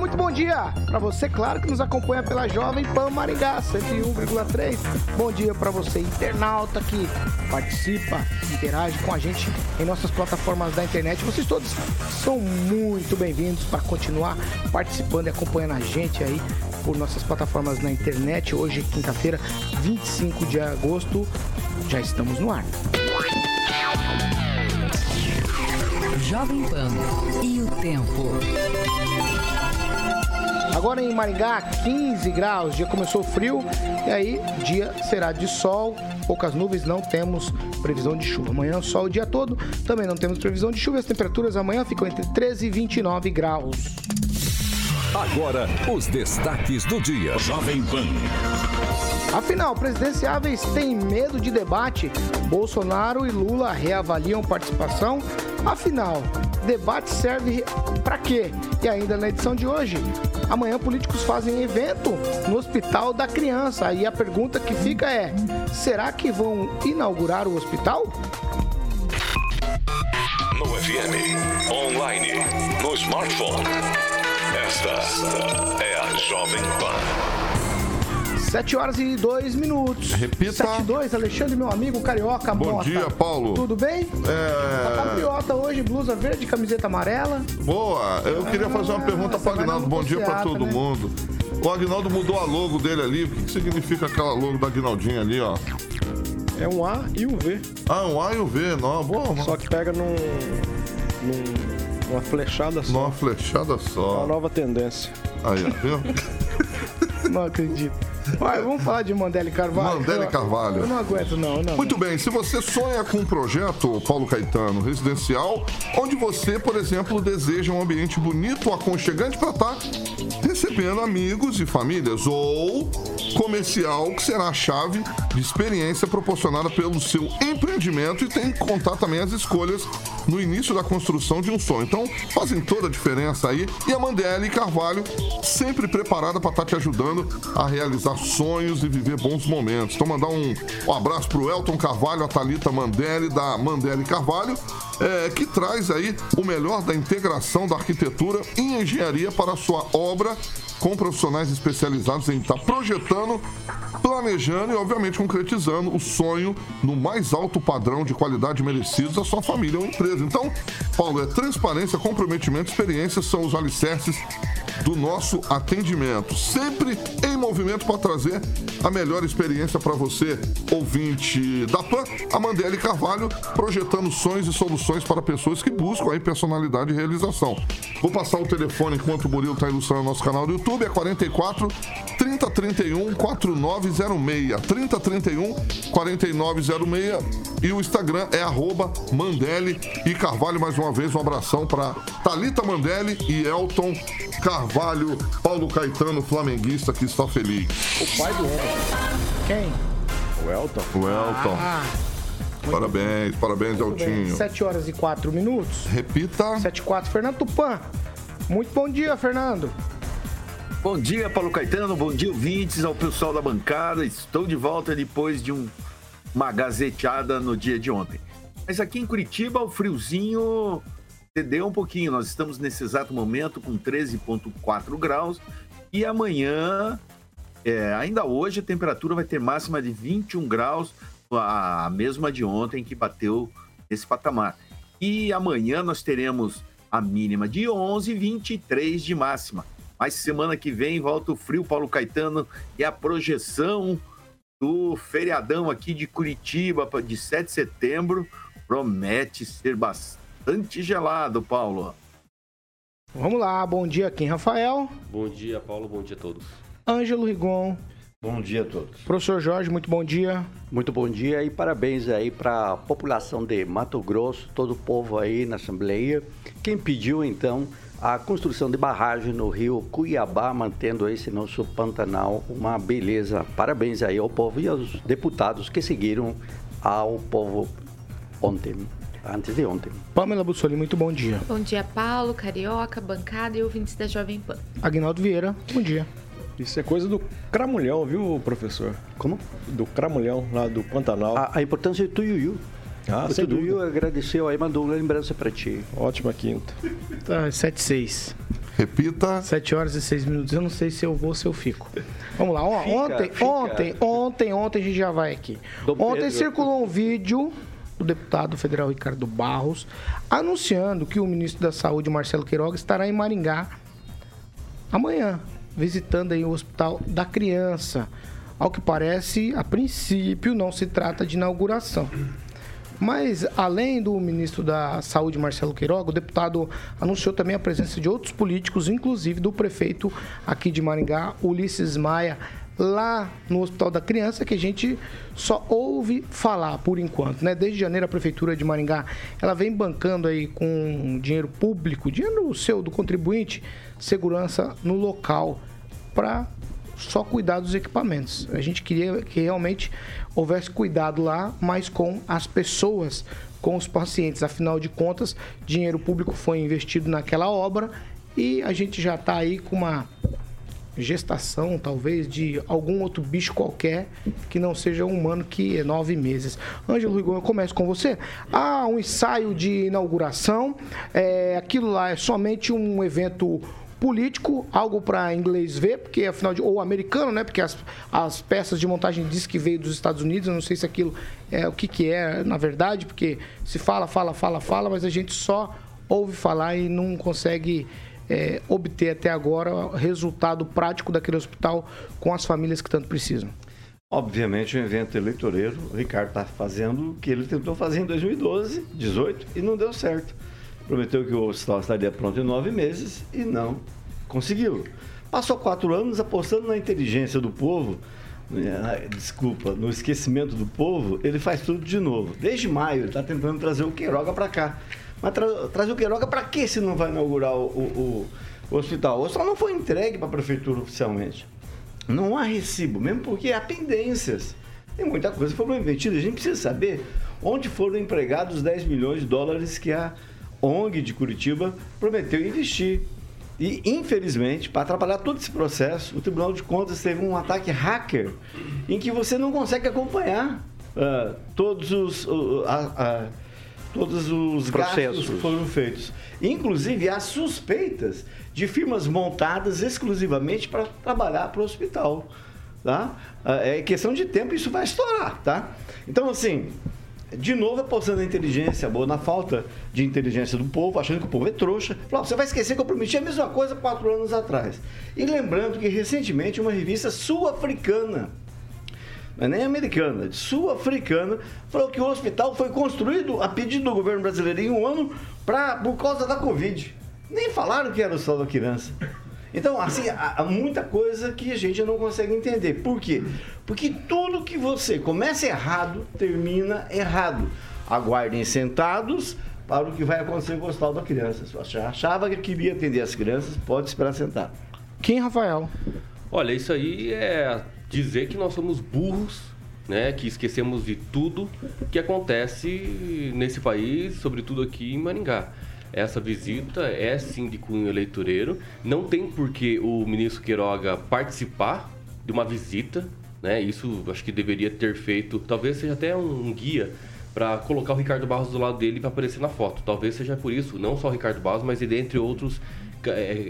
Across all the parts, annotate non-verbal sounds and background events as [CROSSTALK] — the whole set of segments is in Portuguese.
Muito bom dia para você, claro, que nos acompanha pela Jovem Pan Maringá 101,3. Bom dia para você, internauta que participa, interage com a gente em nossas plataformas da internet. Vocês todos são muito bem-vindos para continuar participando e acompanhando a gente aí por nossas plataformas na internet. Hoje, quinta-feira, 25 de agosto, já estamos no ar. Jovem Pan e o tempo. Agora em Maringá, 15 graus, dia começou frio e aí dia será de sol, poucas nuvens, não temos previsão de chuva. Amanhã sol o dia todo, também não temos previsão de chuva, as temperaturas amanhã ficam entre 13 e 29 graus. Agora, os destaques do dia. Jovem Pan. Afinal, presidenciáveis têm medo de debate? Bolsonaro e Lula reavaliam participação? Afinal, debate serve para quê? E ainda na edição de hoje, amanhã políticos fazem evento no Hospital da Criança. E a pergunta que fica é: será que vão inaugurar o hospital? No FM, online, no smartphone. Esta é a Jovem Pan. 7 horas e 2 minutos. Repita. 7 e 2, Alexandre, meu amigo carioca. Bom Mota. dia, Paulo. Tudo bem? É... Tá patriota hoje, blusa verde, camiseta amarela. Boa, eu queria fazer uma pergunta para o Agnaldo. Bom dia para todo né? mundo. O Agnaldo mudou a logo dele ali. O que, que significa aquela logo da Agnaldinha ali, ó? É um A e um V. Ah, um A e um V. Não, boa, Só que pega num, num- numa flechada só. numa flechada Uma só. nova tendência. Aí, ó, viu? [LAUGHS] Não acredito. Vai, vamos falar de Mandele Carvalho. Mandele Carvalho. Eu não aguento, não. não Muito bem, se você sonha com um projeto, Paulo Caetano, residencial, onde você, por exemplo, deseja um ambiente bonito, aconchegante para estar recebendo amigos e famílias, ou comercial, que será a chave de experiência proporcionada pelo seu empreendimento e tem que contar também as escolhas no início da construção de um sonho. Então, fazem toda a diferença aí. E a Mandele Carvalho, sempre preparada para estar te ajudando a realizar sonhos e viver bons momentos. Então, mandar um, um abraço pro Elton Carvalho, a Thalita Mandelli, da Mandelli Carvalho, é, que traz aí o melhor da integração da arquitetura e engenharia para a sua obra, com profissionais especializados em estar projetando planejando e, obviamente, concretizando o sonho no mais alto padrão de qualidade merecido da sua família ou empresa. Então, Paulo, é transparência, comprometimento, experiência são os alicerces do nosso atendimento. Sempre em movimento para trazer a melhor experiência para você, ouvinte da PAN, a Mandele Carvalho, projetando sonhos e soluções para pessoas que buscam aí personalidade e realização. Vou passar o telefone enquanto o Murilo está ilustrando nosso canal do YouTube, é 44 3031 4906. 3031 4906 e o Instagram é arroba e Carvalho. Mais uma vez, um abração para Talita Mandele e Elton Carvalho, Paulo Caetano, flamenguista que está feliz. O pai do homem, Quem? o Elton. O Elton, Ah, parabéns, parabéns, tudo bem. Eltinho. 7 horas e 4 minutos. Repita. 7 e 4. Fernando Tupan. Muito bom dia, Fernando. Bom dia, Paulo Caetano. Bom dia, ouvintes, ao pessoal da bancada. Estou de volta depois de um- uma gazeteada no dia de ontem. Mas aqui em Curitiba, o friozinho cedeu um pouquinho. Nós estamos nesse exato momento com 13,4 graus. E amanhã, é, ainda hoje, a temperatura vai ter máxima de 21 graus, a mesma de ontem que bateu esse patamar. E amanhã nós teremos a mínima de 11 e 23 de máxima. Mas semana que vem volta o frio, Paulo Caetano, e a projeção do feriadão aqui de Curitiba de 7 de setembro promete ser bastante gelado, Paulo. Vamos lá, bom dia, Kim Rafael. Bom dia, Paulo. Bom dia a todos. Ângelo Rigon. Bom dia a todos. Professor Jorge, muito bom dia. Muito bom dia e parabéns aí para a população de Mato Grosso, todo o povo aí na Assembleia. Quem pediu então a construção de barragem no rio Cuiabá, mantendo esse nosso Pantanal uma beleza. Parabéns aí ao povo e aos deputados que seguiram ao povo ontem, antes de ontem. Pamela Bussoli, muito bom dia. Bom dia, Paulo, Carioca, bancada e ouvintes da Jovem Pan. Aguinaldo Vieira, bom dia. Isso é coisa do cramulhão, viu, professor? Como? Do cramulhão, lá do Pantanal. A, a importância do Tuiuiu. Ah, o sem Tuiuiu dúvida. agradeceu aí, mandou uma lembrança para ti. Ótima quinta. Tá, 7 e 6. Repita. 7 horas e 6 minutos. Eu não sei se eu vou ou se eu fico. Vamos lá. Ó, Fica, ontem, fica. ontem, ontem, ontem a gente já vai aqui. Dom ontem Pedro. circulou um vídeo do deputado federal Ricardo Barros anunciando que o ministro da Saúde, Marcelo Queiroga, estará em Maringá amanhã, visitando aí o Hospital da Criança. Ao que parece, a princípio não se trata de inauguração. Mas, além do ministro da Saúde, Marcelo Queiroga, o deputado anunciou também a presença de outros políticos, inclusive do prefeito aqui de Maringá, Ulisses Maia, lá no Hospital da Criança, que a gente só ouve falar por enquanto, né? Desde janeiro a prefeitura de Maringá, ela vem bancando aí com dinheiro público, dinheiro seu do contribuinte, segurança no local para só cuidar dos equipamentos. A gente queria que realmente houvesse cuidado lá, mas com as pessoas, com os pacientes. Afinal de contas, dinheiro público foi investido naquela obra e a gente já está aí com uma gestação, talvez, de algum outro bicho qualquer que não seja humano, que é nove meses. Ângelo Rigon, eu começo com você. Há um ensaio de inauguração, é, aquilo lá é somente um evento político, algo para inglês ver, porque afinal de ou americano, né? Porque as, as peças de montagem diz que veio dos Estados Unidos, eu não sei se aquilo é o que que é, na verdade, porque se fala, fala, fala, fala, mas a gente só ouve falar e não consegue é, obter até agora resultado prático daquele hospital com as famílias que tanto precisam. Obviamente, um evento eleitoreiro, o Ricardo está fazendo o que ele tentou fazer em 2012, 18 e não deu certo. Prometeu que o hospital estaria pronto em nove meses e não conseguiu. Passou quatro anos apostando na inteligência do povo, eh, desculpa, no esquecimento do povo, ele faz tudo de novo. Desde maio, ele está tentando trazer o Queiroga para cá. Mas tra trazer o Queiroga para quê se não vai inaugurar o, o, o hospital? O hospital não foi entregue para a prefeitura oficialmente. Não há recibo, mesmo porque há pendências. Tem muita coisa que foram investida. A gente precisa saber onde foram empregados os 10 milhões de dólares que a ONG de Curitiba prometeu investir. E, infelizmente, para atrapalhar todo esse processo, o Tribunal de Contas teve um ataque hacker em que você não consegue acompanhar uh, todos os, uh, a, todos os Processos. que foram feitos. Inclusive, há suspeitas de firmas montadas exclusivamente para trabalhar para o hospital. Tá? Ah, É questão de tempo isso vai estourar. Tá? Então, assim, de novo apostando na inteligência boa, na falta de inteligência do povo, achando que o povo é trouxa. Falou, você vai esquecer que eu prometi a mesma coisa quatro anos atrás. E lembrando que recentemente uma revista sul-africana, não é nem americana, de sul-africana, falou que o hospital foi construído a pedido do governo brasileiro em um ano pra, por causa da Covid. Nem falaram que era o hospital da criança. Então, assim, há, há muita coisa que a gente não consegue entender. Por quê? Porque tudo que você começa errado, termina errado. Aguardem sentados para o que vai acontecer com o hospital da criança. Se você achava que queria atender as crianças, pode esperar sentar. Quem, Rafael? Olha, isso aí é dizer que nós somos burros, né? Que esquecemos de tudo que acontece nesse país, sobretudo aqui em Maringá. Essa visita é sim de cunho eleitoreiro. Não tem por que o ministro Queiroga participar de uma visita, né? Isso acho que deveria ter feito. Talvez seja até um guia para colocar o Ricardo Barros do lado dele para aparecer na foto. Talvez seja por isso, não só o Ricardo Barros, mas ele entre outros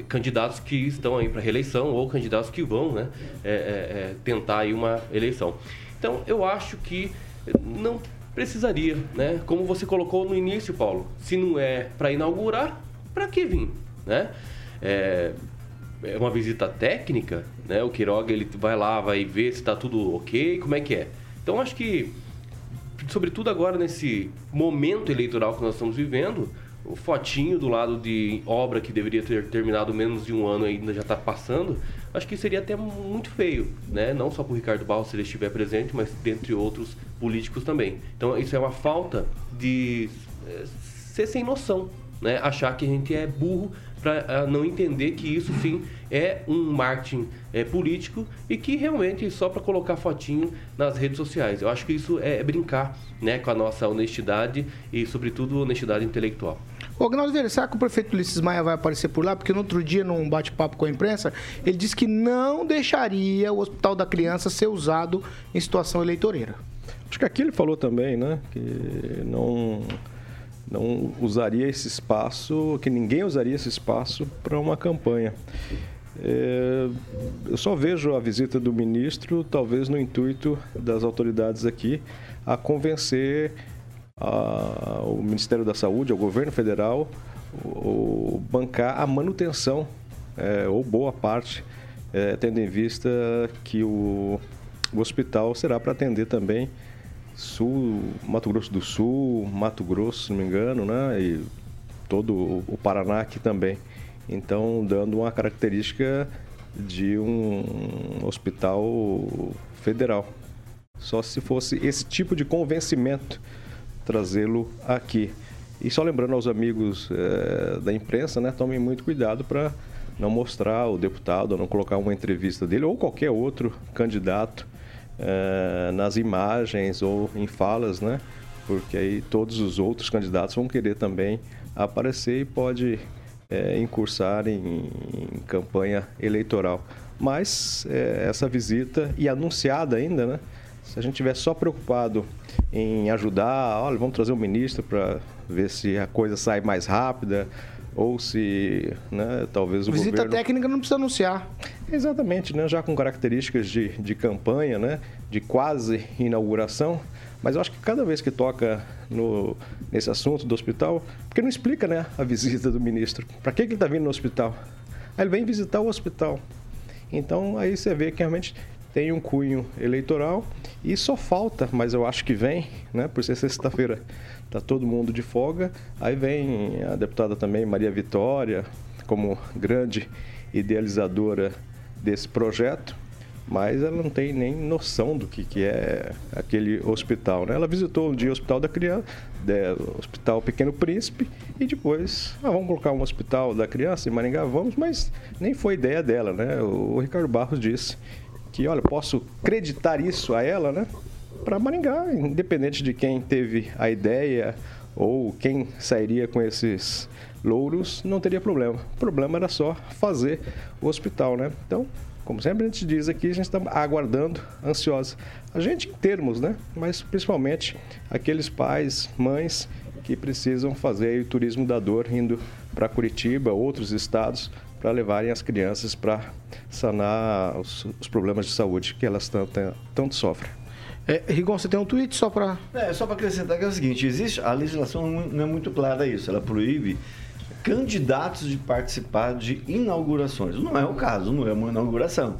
candidatos que estão aí para reeleição ou candidatos que vão, né, eh, eh, eh, tentar aí uma eleição. Então, eu acho que não precisaria, né? Como você colocou no início, Paulo, se não é para inaugurar, para que vir, né? É, é uma visita técnica, né? O Queiroga ele vai lá, vai ver se está tudo ok, como é que é. Então acho que, sobretudo agora nesse momento eleitoral que nós estamos vivendo, o fotinho do lado de obra que deveria ter terminado menos de um ano ainda já está passando, acho que seria até muito feio, né? Não só para o Ricardo Barros se ele estiver presente, mas dentre outros políticos também. Então isso é uma falta de eh, ser sem noção, né, achar que a gente é burro para não entender que isso sim é um marketing é, político e que realmente só para colocar fotinho nas redes sociais. Eu acho que isso é brincar né, com a nossa honestidade e, sobretudo, honestidade intelectual. Ô, Gnaldo Vieira, será que o prefeito Ulisses Maia vai aparecer por lá? Porque no outro dia, num bate-papo com a imprensa, ele disse que não deixaria o Hospital da Criança ser usado em situação eleitoreira. Acho que aqui ele falou também, né? Que não, não usaria esse espaço, que ninguém usaria esse espaço para uma campanha. É, eu só vejo a visita do ministro, talvez no intuito das autoridades aqui, a convencer a, o Ministério da Saúde, o governo federal, o bancar a manutenção, é, ou boa parte, é, tendo em vista que o, o hospital será para atender também Sul, Mato Grosso do Sul, Mato Grosso, se não me engano, né? E todo o Paraná aqui também. Então, dando uma característica de um hospital federal. Só se fosse esse tipo de convencimento trazê-lo aqui. E só lembrando aos amigos é, da imprensa, né, tomem muito cuidado para não mostrar o deputado, não colocar uma entrevista dele ou qualquer outro candidato é, nas imagens ou em falas, né? Porque aí todos os outros candidatos vão querer também aparecer e pode é, incursar em, em, campanha eleitoral. Mas é, essa visita, e anunciada ainda, né? Se a gente estiver só preocupado em ajudar, olha, vamos trazer um ministro para ver se a coisa sai mais rápida, ou se né, talvez o Visita governo... técnica não precisa anunciar. Exatamente, né? já com características de, de campanha, né? de quase inauguração. Mas eu acho que cada vez que toca no, nesse assunto do hospital, porque não explica né, a visita do ministro. Para que, que ele está vindo no hospital? Aí ele vem visitar o hospital. Então aí você vê que realmente tem um cunho eleitoral e só falta, mas eu acho que vem, né, por ser sexta-feira, tá todo mundo de folga, aí vem a deputada também Maria Vitória como grande idealizadora desse projeto, mas ela não tem nem noção do que, que é aquele hospital. Né? Ela visitou um dia o Hospital da Criança, o Hospital Pequeno Príncipe, e depois, ah, vamos colocar um Hospital da Criança em Maringá? Vamos, mas nem foi ideia dela. Né? O Ricardo Barros disse que, olha, posso acreditar isso a ela, né? Para Maringá, independente de quem teve a ideia ou quem sairia com esses louros, não teria problema. O problema era só fazer o hospital, né? Então, como sempre a gente diz aqui, a gente está aguardando, ansiosa. A gente em termos, né? Mas principalmente aqueles pais, mães que precisam fazer o turismo da dor indo para Curitiba, outros estados, para levarem as crianças para sanar os, os, problemas de saúde que elas tanto, tanto sofrem. É, Rigon, você tem um tweet só para. É, só para acrescentar que é o seguinte: existe, a legislação não é muito clara isso, ela proíbe candidatos de participar de inaugurações. Não é o caso, não é uma inauguração.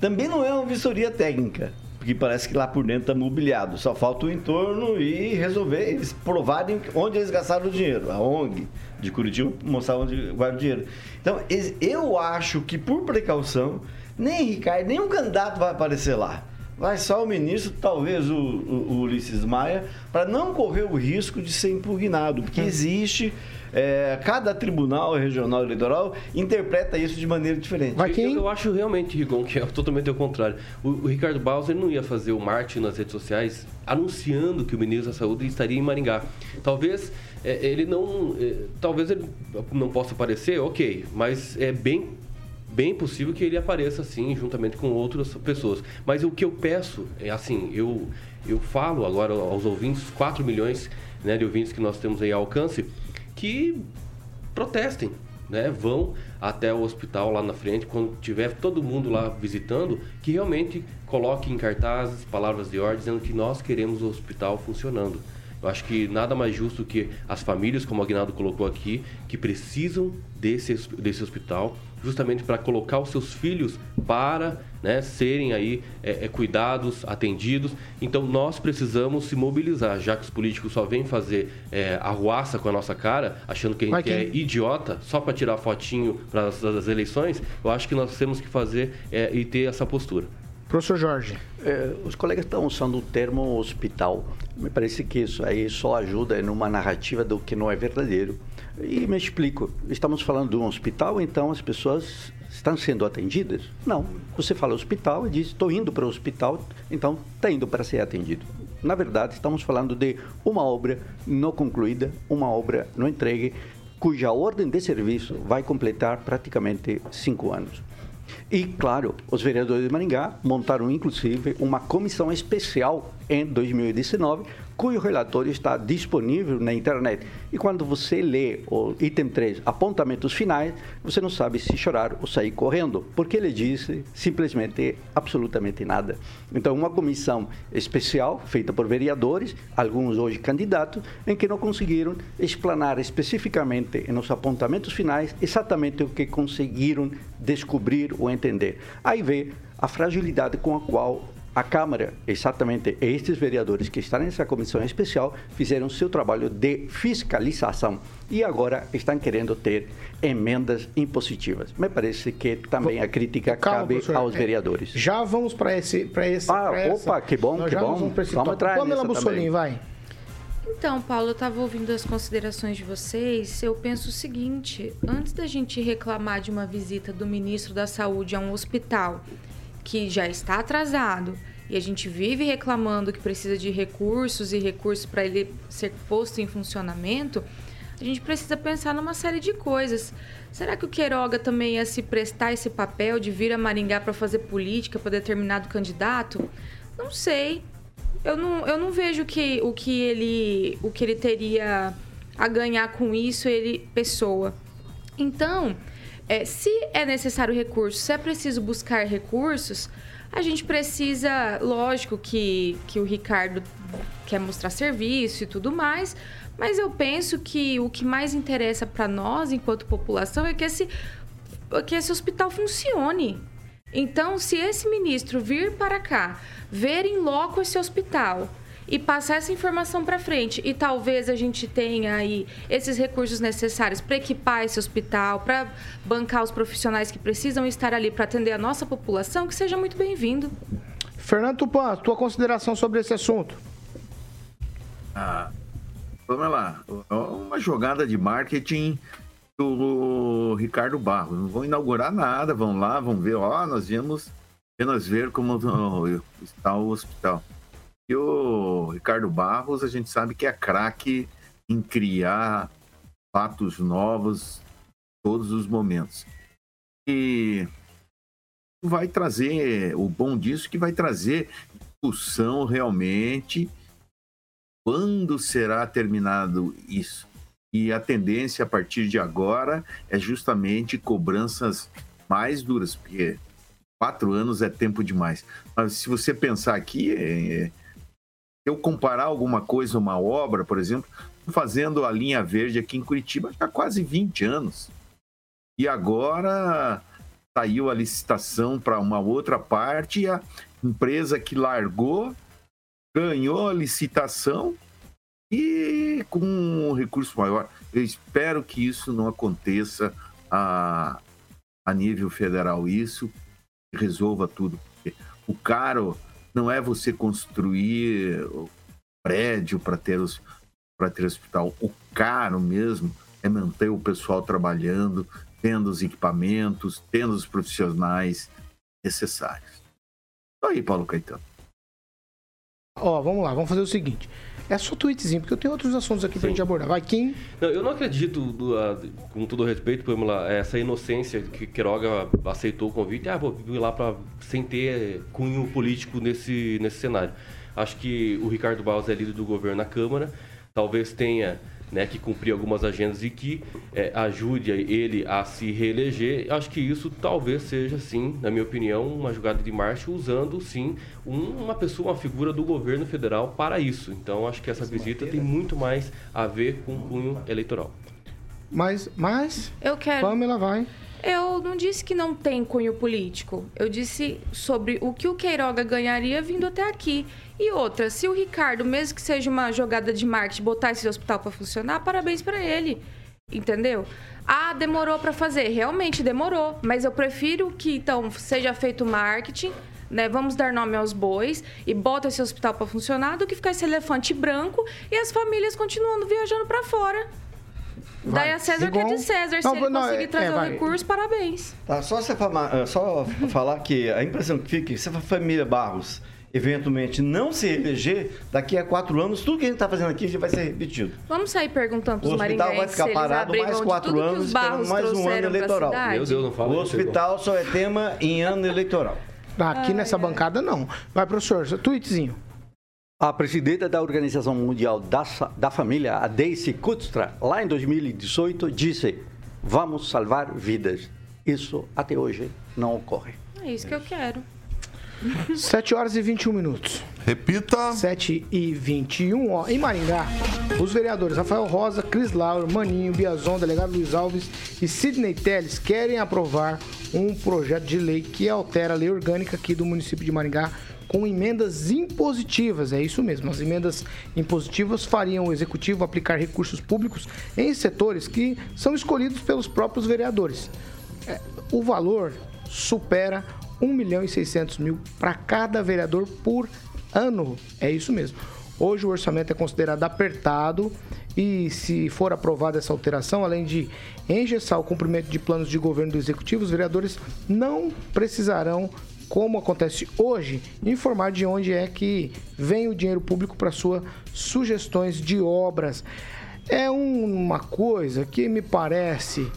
Também não é uma vistoria técnica, porque parece que lá por dentro está mobiliado. Só falta o entorno e resolver, eles provarem onde eles gastaram o dinheiro. A ONG de Curitiba mostrar onde guarda o dinheiro. Então, eu acho que por precaução, nem Ricardo, nenhum candidato vai aparecer lá. Vai só o ministro, talvez o, o, o Ulisses Maia, para não correr o risco de ser impugnado, porque hum. existe é, cada tribunal regional eleitoral interpreta isso de maneira diferente. Mas quem... eu, eu acho realmente, Rigon, que é totalmente o contrário. O, o Ricardo Bauser não ia fazer o marketing nas redes sociais anunciando que o ministro da Saúde estaria em Maringá. Talvez é, ele não. É, talvez ele não possa aparecer, ok, mas é bem bem possível que ele apareça assim juntamente com outras pessoas. Mas o que eu peço é assim, eu eu falo agora aos ouvintes, 4 milhões né, de ouvintes que nós temos aí ao alcance, que protestem, né? Vão até o hospital lá na frente, quando tiver todo mundo lá visitando, que realmente coloque em cartazes palavras de ordem dizendo que nós queremos o hospital funcionando. Eu acho que nada mais justo que as famílias, como o Agnaldo colocou aqui, que precisam desse, desse hospital, justamente para colocar os seus filhos para né, serem aí é, é, cuidados, atendidos. Então nós precisamos se mobilizar, já que os políticos só vêm fazer é, arruaça com a nossa cara, achando que a gente é idiota, só para tirar fotinho para as eleições, eu acho que nós temos que fazer é, e ter essa postura. Professor Jorge. É, os colegas estão usando o termo hospital. Me parece que isso aí só ajuda numa narrativa do que não é verdadeiro. E me explico, estamos falando de um hospital, então as pessoas estão sendo atendidas? Não. Você fala hospital e diz, estou indo para o hospital, então está indo para ser atendido. Na verdade, estamos falando de uma obra não concluída, uma obra não entregue, cuja ordem de serviço vai completar praticamente cinco anos. E, claro, os vereadores de Maringá montaram, inclusive, uma comissão especial em 2019 cujo relatório está disponível na internet. E quando você lê o item 3, apontamentos finais, você não sabe se chorar ou sair correndo, porque ele disse simplesmente absolutamente nada. Então, uma comissão especial, feita por vereadores, alguns hoje candidatos, em que não conseguiram explanar especificamente nos apontamentos finais exatamente o que conseguiram descobrir ou entender. Aí vê a fragilidade com a qual a Câmara, exatamente estes vereadores que estão nessa comissão especial, fizeram seu trabalho de fiscalização e agora estão querendo ter emendas impositivas. Me parece que também a crítica Calma, cabe professor. aos é, vereadores. Já vamos para esse, para esse. Ah, opa, essa. que bom, Nós que bom. Vamos, vamos, vamos entrar Pamela Bussolini, vai. Então, Paulo, eu estava ouvindo as considerações de vocês. Eu penso o seguinte: antes da gente reclamar de uma visita do ministro da Saúde a um hospital que já está atrasado e a gente vive reclamando que precisa de recursos e recursos para ele ser posto em funcionamento, a gente precisa pensar numa série de coisas. Será que o Queiroga também ia se prestar esse papel de vir a Maringá para fazer política para determinado candidato? Não sei. Eu não, eu não vejo que, o, que ele, o que ele teria a ganhar com isso, ele, pessoa. Então, é, se é necessário recurso, se é preciso buscar recursos, a gente precisa, lógico que, que o Ricardo quer mostrar serviço e tudo mais, mas eu penso que o que mais interessa para nós, enquanto população, é que esse, que esse hospital funcione. Então, se esse ministro vir para cá, ver em loco esse hospital, e passar essa informação para frente. E talvez a gente tenha aí esses recursos necessários para equipar esse hospital, para bancar os profissionais que precisam estar ali para atender a nossa população, que seja muito bem-vindo. Fernando Tupan, tua consideração sobre esse assunto? Ah, vamos lá. Uma jogada de marketing do Ricardo Barros. Não vão inaugurar nada, vão lá, vão ver, ó, nós viemos apenas ver como está o hospital. E o Ricardo Barros, a gente sabe que é craque em criar fatos novos todos os momentos. E vai trazer, o bom disso que vai trazer discussão realmente quando será terminado isso. E a tendência a partir de agora é justamente cobranças mais duras, porque quatro anos é tempo demais. Mas se você pensar aqui, é, eu comparar alguma coisa, uma obra, por exemplo, fazendo a linha verde aqui em Curitiba há quase 20 anos. E agora saiu a licitação para uma outra parte e a empresa que largou ganhou a licitação e com um recurso maior. Eu espero que isso não aconteça a, a nível federal, isso resolva tudo. O caro não é você construir prédio para ter os para ter hospital. O caro mesmo é manter o pessoal trabalhando, tendo os equipamentos, tendo os profissionais necessários. Aí, Paulo Caetano. Ó, vamos lá, vamos fazer o seguinte. É só tweetzinho, porque eu tenho outros assuntos aqui Sim. pra gente abordar. Vai, Kim. Não, eu não acredito, do, uh, com todo respeito, por lá, essa inocência que Queiroga aceitou o convite. Ah, vou ir lá pra, sem ter cunho político nesse, nesse cenário. Acho que o Ricardo Barros é líder do governo na Câmara. Talvez tenha né, que cumprir algumas agendas e que é, ajude ele a se reeleger. Acho que isso talvez seja, sim, na minha opinião, uma jogada de marcha usando, sim, um, uma pessoa, uma figura do governo federal para isso. Então, acho que essa visita tem muito mais a ver com o cunho eleitoral. Mas, mas... Eu quero... Pamela, vai. Eu não disse que não tem cunho político. Eu disse sobre o que o Queiroga ganharia vindo até aqui. E outra, se o Ricardo, mesmo que seja uma jogada de marketing, botar esse hospital para funcionar, parabéns para ele. Entendeu? Ah, demorou para fazer. Realmente demorou. Mas eu prefiro que então seja feito marketing, né? Vamos dar nome aos bois e bota esse hospital para funcionar do que ficar esse elefante branco e as famílias continuando viajando para fora. Daí a César que é de César. Se Não, ele não, conseguir é- trazer é, o vai. recurso, parabéns. Tá, só você falar, eh, só [LAUGHS] falar que a impressão que fica, é que se a família Barros eventualmente não se eleger, daqui a quatro anos, tudo que a gente está fazendo aqui já vai ser repetido. Vamos sair perguntando O pros hospital maringaenses vai ficar parado mais quatro anos, os esperando mais um ano eleitoral. Meu Deus, não fala O isso, hospital só é tema em ano eleitoral. Aqui nessa bancada, não. Vai, professor, tweetzinho. A presidenta da Organização Mundial da, da Família, a Daisy Kutstra, lá em 2018, disse: Vamos salvar vidas. Isso até hoje não ocorre. É isso que eu quero. [LAUGHS] 7 horas e 21 minutos. Repita. 7 e 21, ó. Em Maringá, os vereadores Rafael Rosa, Cris Lauro, Maninho, Biazon, delegado Luiz Alves e Sidney Teles querem aprovar um projeto de lei que altera a lei orgânica aqui do município de Maringá com emendas impositivas. É isso mesmo. As emendas impositivas fariam o executivo aplicar recursos públicos em setores que são escolhidos pelos próprios vereadores. É, o valor supera 1 milhão e 600 mil para cada vereador por ano. É isso mesmo. Hoje o orçamento é considerado apertado e, se for aprovada essa alteração, além de engessar o cumprimento de planos de governo do executivo, os vereadores não precisarão, como acontece hoje, informar de onde é que vem o dinheiro público para suas sugestões de obras. É uma coisa que me parece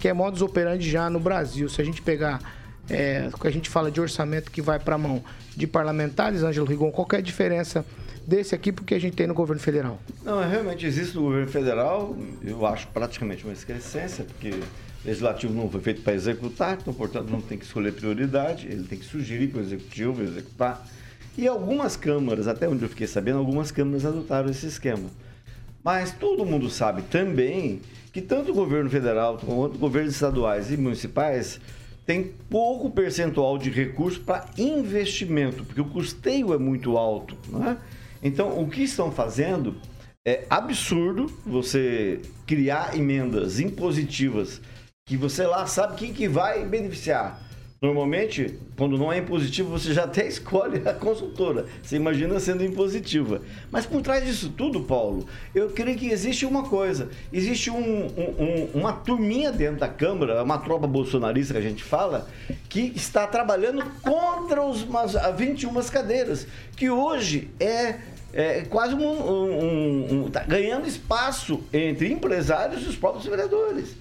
que é modus operandi já no Brasil. Se a gente pegar, é, a gente fala de orçamento que vai para a mão de parlamentares, Ângelo Rigon, qual é a diferença desse aqui porque a gente tem no governo federal? Não, realmente existe no governo federal, eu acho praticamente uma excrescência, porque legislativo não foi feito para executar, então, portanto, não tem que escolher prioridade, ele tem que sugerir para o executivo executar. E algumas câmaras, até onde eu fiquei sabendo, algumas câmaras adotaram esse esquema. Mas todo mundo sabe também que tanto o governo federal quanto governos estaduais e municipais tem pouco percentual de recurso para investimento, porque o custeio é muito alto. Não é? Então, o que estão fazendo é absurdo você criar emendas impositivas que você lá sabe quem que vai beneficiar. Normalmente, quando não é impositivo, você já até [LAUGHS] escolhe a consultora. Você imagina sendo impositiva. Mas por trás disso tudo, Paulo, eu creio que existe uma coisa. Existe um- um- um- uma turminha dentro da Câmara, uma tropa bolsonarista que a gente fala, que está trabalhando contra os mas- as 21 cadeiras. Que hoje é, é quase um, um- um- um- tá ganhando espaço entre empresários e os próprios vereadores.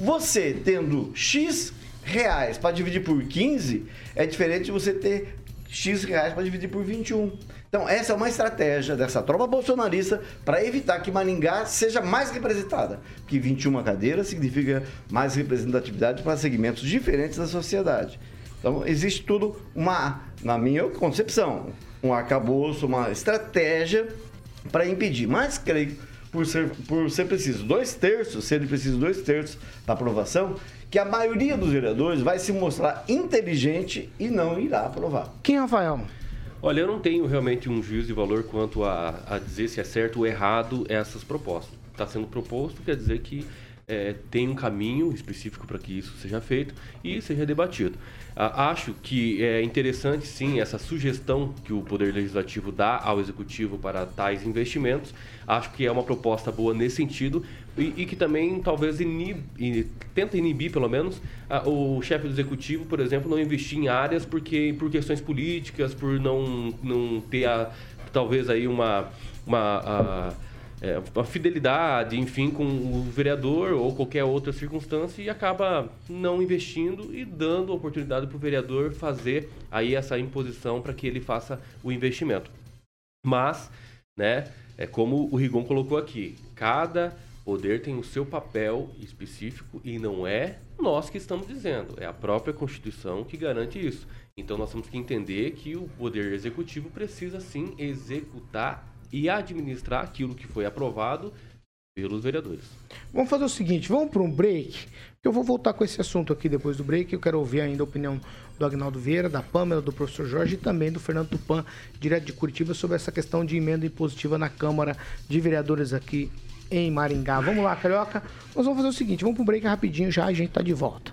Você tendo X reais para dividir por 15 é diferente de você ter X reais para dividir por 21. Então, essa é uma estratégia dessa tropa bolsonarista para evitar que Maringá seja mais representada. Porque 21 cadeiras significa mais representatividade para segmentos diferentes da sociedade. Então, existe tudo uma, na minha concepção, um arcabouço, uma estratégia para impedir. Mas creio, por ser, por ser preciso dois terços, sendo preciso dois terços da aprovação, que a maioria dos vereadores vai se mostrar inteligente e não irá aprovar. Quem, Rafael? Olha, eu não tenho realmente um juízo de valor quanto a, a dizer se é certo ou errado essas propostas. Está sendo proposto, quer dizer que é, tem um caminho específico para que isso seja feito e seja debatido. Acho que é interessante, sim, essa sugestão que o Poder Legislativo dá ao Executivo para tais investimentos. Acho que é uma proposta boa nesse sentido e, e que também talvez inib, e tenta inibir, pelo menos, ah, o chefe do Executivo, por exemplo, não investir em áreas porque por questões políticas, por não, não ter, a, talvez, aí uma... uma a, é, uma fidelidade, enfim, com o vereador ou qualquer outra circunstância e acaba não investindo e dando oportunidade para o vereador fazer aí essa imposição para que ele faça o investimento. Mas, né, é como o Rigon colocou aqui, cada poder tem o seu papel específico e não é nós que estamos dizendo, é a própria Constituição que garante isso. Então nós temos que entender que o poder executivo precisa sim executar e administrar aquilo que foi aprovado pelos vereadores. Vamos fazer o seguinte, vamos para um break, eu vou voltar com esse assunto aqui depois do break. Eu quero ouvir ainda a opinião do Agnaldo Vieira, da Pâmela, do professor Jorge e também do Fernando Tupan, direto de Curitiba, sobre essa questão de emenda impositiva na Câmara de Vereadores aqui em Maringá. Vamos lá, Carioca. Nós vamos fazer o seguinte, vamos para um break rapidinho já a gente tá de volta.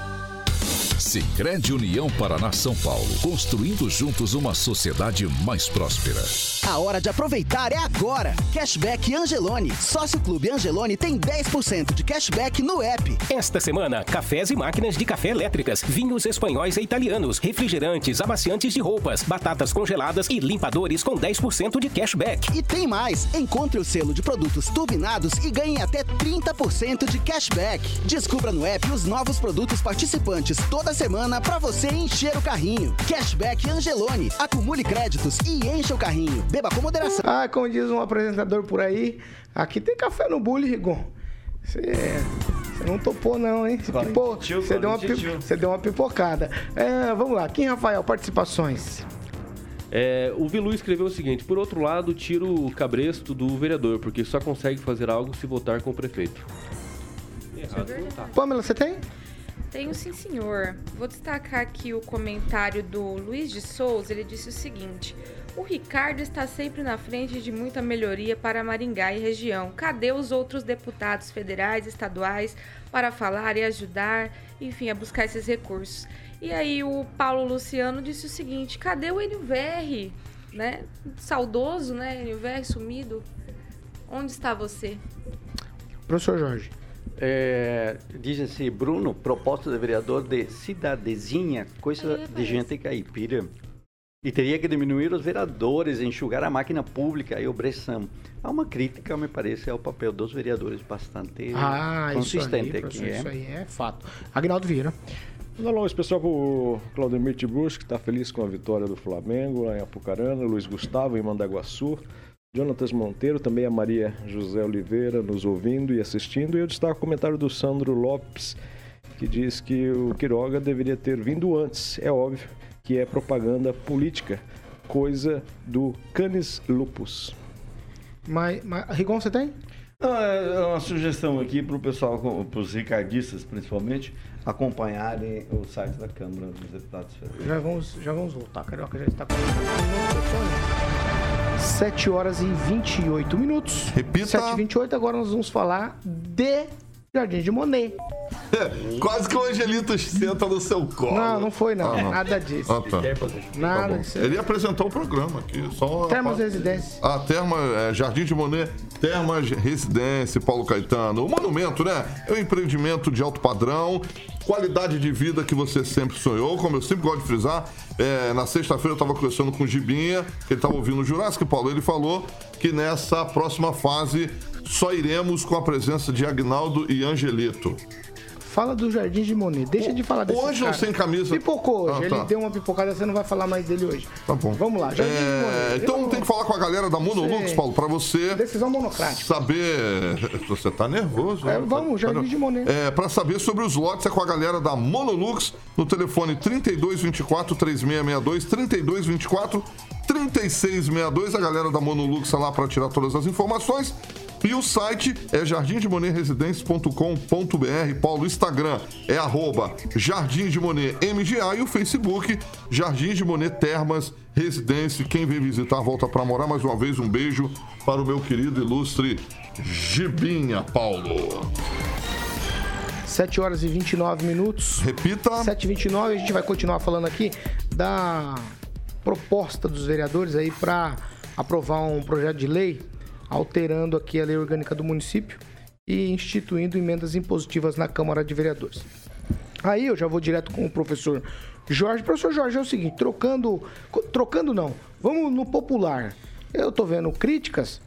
Sicredi União Paraná São Paulo, construindo juntos uma sociedade mais próspera. A hora de aproveitar é agora. Cashback Angelone. Sócio Clube Angelone tem 10% de cashback no app. Esta semana, cafés e máquinas de café elétricas, vinhos espanhóis e italianos, refrigerantes, amaciantes de roupas, batatas congeladas e limpadores com 10% de cashback. E tem mais. Encontre o selo de produtos turbinados e ganhe até 30% de cashback. Descubra no app os novos produtos participantes toda semana para você encher o carrinho. Cashback Angelone. Acumule créditos e encha o carrinho. Beba com moderação. Ah, como diz um apresentador por aí, aqui tem café no bullying, Rigon. Você não topou não, hein? Você, pipou, você, deu uma, você deu uma pipocada. É, vamos lá, Kim Rafael, participações. É, o Vilu escreveu o seguinte: por outro lado, tira o cabresto do vereador, porque só consegue fazer algo se votar com o prefeito. Tá. Pamela, você tem? Tenho sim, senhor. Vou destacar aqui o comentário do Luiz de Souza. Ele disse o seguinte: O Ricardo está sempre na frente de muita melhoria para Maringá e região. Cadê os outros deputados federais, estaduais para falar e ajudar, enfim, a buscar esses recursos? E aí o Paulo Luciano disse o seguinte: Cadê o NVR? Né? Saudoso, né? NVR sumido. Onde está você? Professor Jorge. É, Diz-se, Bruno, proposta de vereador de cidadezinha, coisa É, de gente caipira. E teria que diminuir os vereadores, enxugar a máquina pública e opressão. Há uma crítica, me parece, ao papel dos vereadores bastante Ah, isso consistente aí, aqui. professor, é. isso aí é fato. Agnaldo Vieira. Um alô especial pro Claudemir Tiburcio, que está feliz com a vitória do Flamengo lá em Apucarana, Luiz Gustavo em Mandaguaçu, Jonatas Monteiro, também a Maria José Oliveira nos ouvindo e assistindo. E eu destaco o comentário do Sandro Lopes, que diz que o Quiroga deveria ter vindo antes. É óbvio que é propaganda política, coisa do Canis Lupus. Mas, mas Rigon, você tem? Não, é uma sugestão aqui para o pessoal, para os ricardistas principalmente, acompanharem o site da Câmara dos Deputados Federais. Já vamos, já vamos voltar. Carioca já está com o 7 horas e 28 minutos. Repita. 7 e 28 agora nós vamos falar de Jardim de Monet. [LAUGHS] Quase que o Angelito senta no seu colo. Não, não foi não. Ah, não. Nada disso. Ah, tá. Nada Tá disso. Ele ia apresentar o programa aqui. Só Termas Residência. A Terma, é, Jardim de Monet, Termas Residência, Paulo Caetano. O monumento, né? É um empreendimento de alto padrão, qualidade de vida que você sempre sonhou, como eu sempre gosto de frisar. É, na sexta-feira eu estava conversando com o Gibinha, que ele estava ouvindo o Jurássico, Paulo. Ele falou que nessa próxima fase só iremos com a presença de Agnaldo e Angelito. Fala do Jardim de Monet. Deixa de falar desse O Ângelo cara. sem camisa. Pipocou hoje. Ah, Ele tá. deu uma pipocada, você não vai falar mais dele hoje. Tá bom. Vamos lá, Jardim de É, Monet. então Eu- tem que falar com a galera da Monolux. Paulo, pra você Decisão monocrática. saber. [LAUGHS] Você tá nervoso, É, né? vamos, Tá- Jardim de Monet. É, pra saber sobre os lotes é com a galera da Monolux no telefone 3224 3662 3224 3662. A galera da Monolux tá lá pra tirar todas as informações. E o site é jardimdemonetresidencia.com.br. Paulo, o Instagram é arroba Jardim de Monet MGA e o Facebook Jardim de Monet Termas Residência. Quem vem visitar, volta pra morar. Mais uma vez, um beijo para o meu querido ilustre Gibinha, Paulo. 7 horas e 29 minutos. Repita. 7 e 29 a gente vai continuar falando aqui da proposta dos vereadores aí para aprovar um projeto de lei alterando aqui a lei orgânica do município e instituindo emendas impositivas na Câmara de Vereadores. Aí eu já vou direto com o professor Jorge. Professor Jorge, é o seguinte, trocando, trocando não, vamos no popular. Eu tô vendo críticas,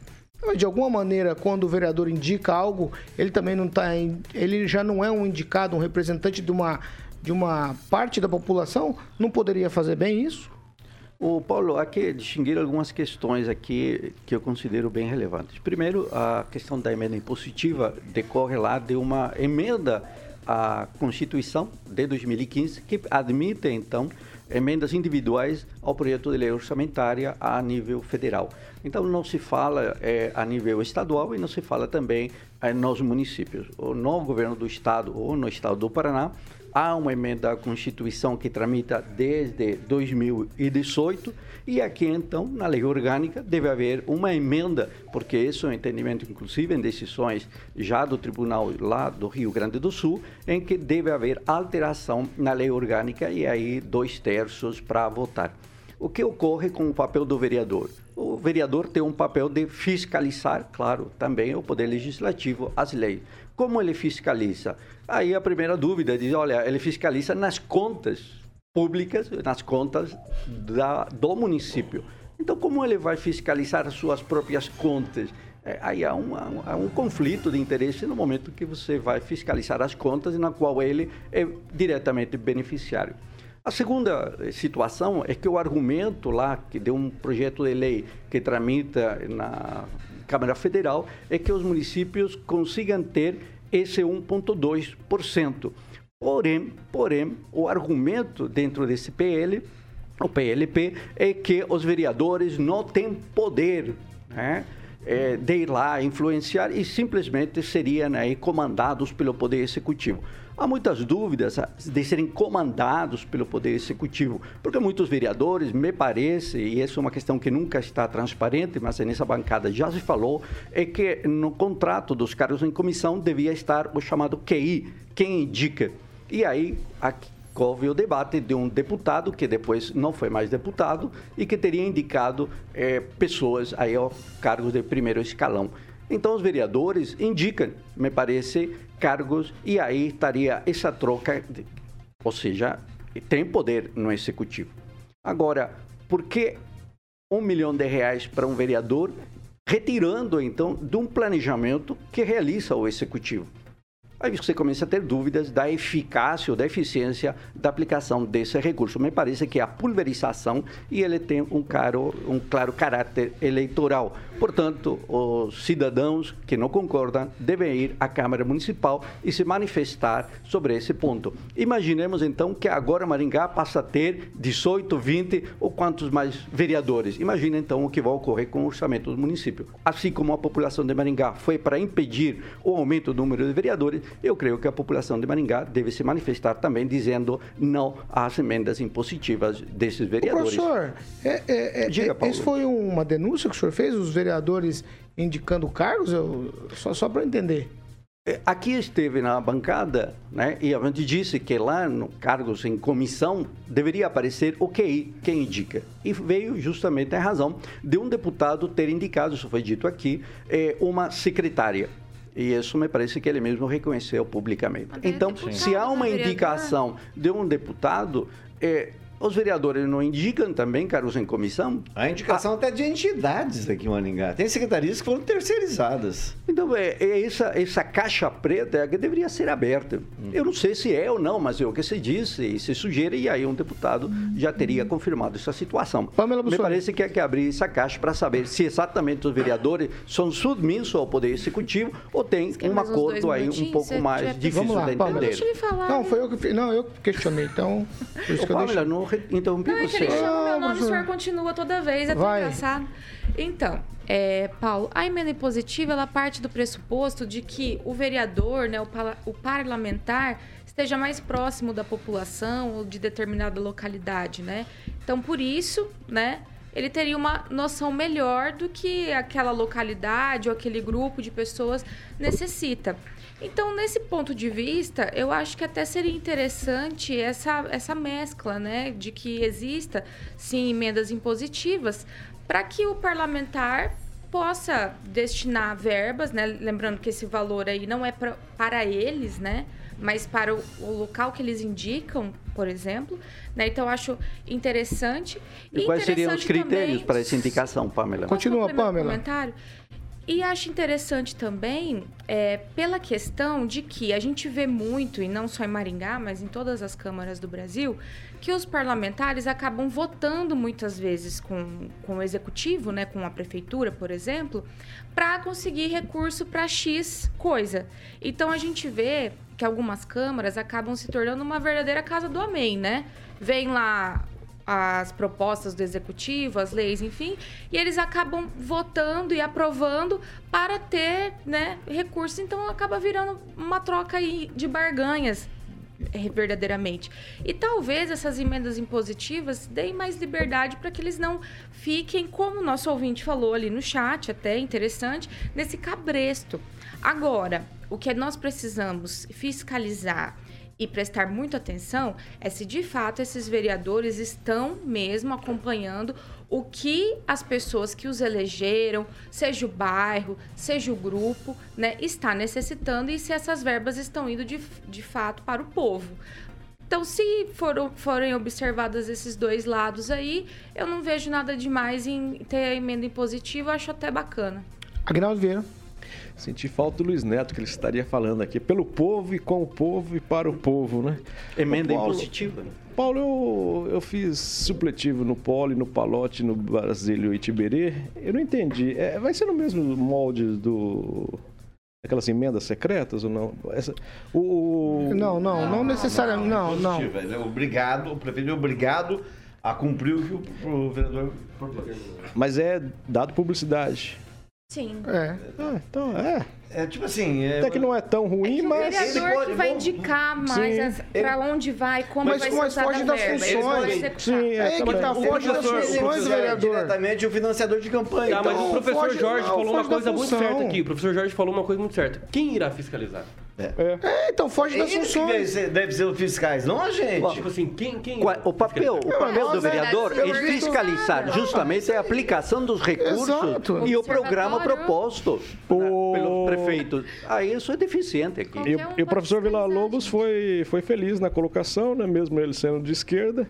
mas de alguma maneira, quando o vereador indica algo, ele também não tá, em- ele já não é um indicado, um representante de uma de uma parte da população, não poderia fazer bem isso? O Paulo, que distinguir algumas questões aqui que eu considero bem relevantes. Primeiro, a questão da emenda impositiva decorre lá de uma emenda à Constituição de 2015 que admite, então, emendas individuais ao projeto de lei orçamentária a nível federal. Então, não se fala eh, a nível estadual e não se fala também eh, nos municípios. Ou no governo do estado ou no estado do Paraná, há uma emenda à Constituição que tramita desde 2018 e aqui então na lei orgânica deve haver uma emenda, porque esse é um entendimento inclusive em decisões já do tribunal lá do Rio Grande do Sul, em que deve haver alteração na lei orgânica e aí dois terços para votar. O que ocorre com o papel do vereador? O vereador tem um papel de fiscalizar, claro, também o poder legislativo, as leis. Como ele fiscaliza? Aí a primeira dúvida diz, olha, ele fiscaliza nas contas públicas, nas contas da, do município. Então, como ele vai fiscalizar as suas próprias contas? É, aí há, uma, há um conflito de interesse no momento que você vai fiscalizar as contas na qual ele é diretamente beneficiário. A segunda situação é que o argumento lá, que deu um projeto de lei que tramita na Câmara Federal, é que os municípios consigam ter esse 1,2%. Porém, porém, o argumento dentro desse PL, o PLP, é que os vereadores não têm poder, né? É, de ir lá influenciar e simplesmente seriam né, comandados pelo Poder Executivo. Há muitas dúvidas de serem comandados pelo Poder Executivo, porque muitos vereadores, me parece, e essa é uma questão que nunca está transparente, mas nessa bancada já se falou, é que no contrato dos cargos em comissão devia estar o chamado QI, quem indica. E aí, aqui, houve o debate de um deputado que depois não foi mais deputado e que teria indicado é, pessoas aí ao cargos de primeiro escalão. Então os vereadores indicam, me parece, cargos e aí estaria essa troca, de, ou seja, tem poder no executivo. Agora, por que um milhão de reais para um vereador, retirando então de um planejamento que realiza o executivo? Aí você começa a ter dúvidas da eficácia ou da eficiência da aplicação desse recurso. Me parece que é a pulverização e ele tem um, caro, um claro caráter eleitoral. Portanto, os cidadãos que não concordam devem ir à Câmara Municipal e se manifestar sobre esse ponto. Imaginemos então que agora Maringá passa a ter 18, 20 ou quantos mais vereadores. Imagina então o que vai ocorrer com o orçamento do município. Assim como a população de Maringá foi para impedir o aumento do número de vereadores, eu creio que a população de Maringá deve se manifestar também dizendo não às emendas impositivas desses vereadores. Ô, professor, é, é, é, Diga, Paulo. isso foi uma denúncia que o senhor fez, os vereadores indicando cargos? Eu, só só para entender. É, Aqui esteve na bancada, né, e a gente disse que lá no cargos em comissão deveria aparecer o QI, quem indica. E veio justamente a razão de um deputado ter indicado, isso foi dito aqui, eh, uma secretária. E isso me parece que ele mesmo reconheceu publicamente. Então, se há uma indicação de um deputado, eh, os vereadores não indicam também cargos em comissão? A indicação até de entidades aqui em Maringá. Tem secretarias que foram terceirizadas. Então, é, é essa, essa caixa preta é que deveria ser aberta. Eu não sei se é ou não, mas é o que se diz e se sugere, e aí um deputado já teria confirmado essa situação. Me parece que é que abrir essa caixa para saber se exatamente os vereadores são submissos ao Poder Executivo ou tem um acordo aí um pouco mais difícil Vamos lá, de Pamela. entender. Não, foi eu que. Não, eu que questionei, então. Por isso Ô, que eu Pamela, deixei. não re- interrompi Não, é que você. ele chama meu nome e o senhor continua toda vez, é tão Vai. engraçado. Então, é, Paulo, a emenda impositiva, ela parte do pressuposto de que o vereador, né, o, o parlamentar, esteja mais próximo da população ou de determinada localidade, né? Então, por isso, né, ele teria uma noção melhor do que aquela localidade ou aquele grupo de pessoas necessita. Então, nesse ponto de vista, eu acho que até seria interessante essa, essa mescla, né? De que exista, sim, emendas impositivas, para que o parlamentar possa destinar verbas, né? Lembrando que esse valor aí não é pra, para eles, né? Mas para o, o local que eles indicam, por exemplo. Né? Então, eu acho interessante. E quais seriam os critérios também- para essa indicação, Pamela? Continua, Pamela. comentário? E acho interessante também, é, pela questão de que a gente vê muito, e não só em Maringá, mas em todas as câmaras do Brasil, que os parlamentares acabam votando muitas vezes com, com o executivo, né, com a prefeitura, por exemplo, para conseguir recurso para X coisa. Então a gente vê que algumas câmaras acabam se tornando uma verdadeira casa do amém, né? Vem lá as propostas do executivo, as leis, enfim, e eles acabam votando e aprovando para ter, né, recursos. Então acaba virando uma troca aí de barganhas verdadeiramente. E talvez essas emendas impositivas deem mais liberdade para que eles não fiquem, como o nosso ouvinte falou ali no chat, até interessante, nesse cabresto. Agora, o que nós precisamos fiscalizar e prestar muita atenção é se de fato esses vereadores estão mesmo acompanhando o que as pessoas que os elegeram, seja o bairro, seja o grupo, né, está necessitando e se essas verbas estão indo de, de fato para o povo. Então, se for, forem observados esses dois lados aí, eu não vejo nada demais em ter a emenda impositiva, acho até bacana. Agnaldo Vieira. Senti falta do Luiz Neto, que ele estaria falando aqui. Pelo povo e com o povo e para o povo, né? Emenda Paulo, impositiva. Paulo, eu, eu fiz supletivo no Polo, no Palote, no Brasílio e Tiberê. Eu não entendi. É, vai ser no mesmo molde do... Aquelas emendas secretas ou não? Essa, o, Não, não, não necessariamente. Não, não. É obrigado, o prefeito é obrigado a cumprir o que o, o vereador propôs. Mas é dado publicidade. Sim. É. Ah, então é. É tipo assim. É, Até que não é tão ruim, O mas. vereador pode- que vai indicar mais pra onde vai, como Mas- vai mas ser usada foge a das verba. funções. Sim, é, É que tá o foge das funções é vereador. diretamente o financiador de campanha. Tá, mas Então, o professor foge- Jorge não, falou uma coisa muito certa aqui. O professor Jorge falou uma coisa muito certa. Quem irá fiscalizar? É, então foge das que funções. ser, devem ser os fiscais, não a gente. Tipo assim, quem. quem O papel, o papel do vereador é fiscalizar justamente a aplicação dos recursos Exato. e o programa proposto O- né, pelos Ah, isso é deficiente aqui. E, e o professor Vila Lobos foi, foi feliz na colocação, né, mesmo ele sendo de esquerda,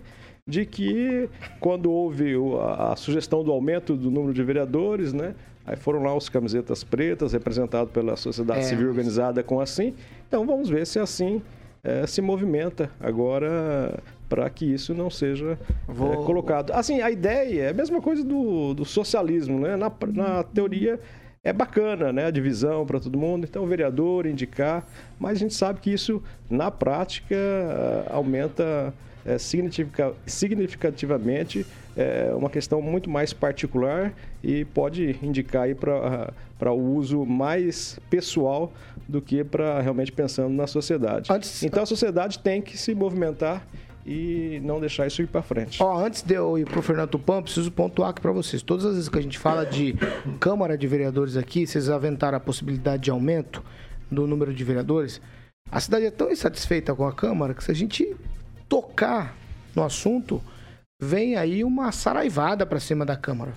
de que quando houve a, a sugestão do aumento do número de vereadores, né, aí foram lá os camisetas pretas, representados pela sociedade É. civil organizada com assim. Então vamos ver se assim eh, se movimenta agora para que isso não seja Vou- eh, colocado. Assim, a ideia é a mesma coisa do, do socialismo, né? Na, na teoria é bacana, né? A divisão para todo mundo, então o vereador indicar, mas a gente sabe que isso na prática aumenta significa- significativamente é uma questão muito mais particular e pode indicar aí para o uso mais pessoal do que para realmente pensando na sociedade. Antes- Então a sociedade tem que se movimentar e não deixar isso ir para frente. Ó, antes de eu ir pro Fernando Tupan, preciso pontuar aqui pra vocês. Todas as vezes que a gente fala de Câmara de Vereadores aqui, vocês aventaram a possibilidade de aumento do número de vereadores. A cidade é tão insatisfeita com a Câmara que se a gente tocar no assunto, vem aí uma saraivada pra cima da Câmara.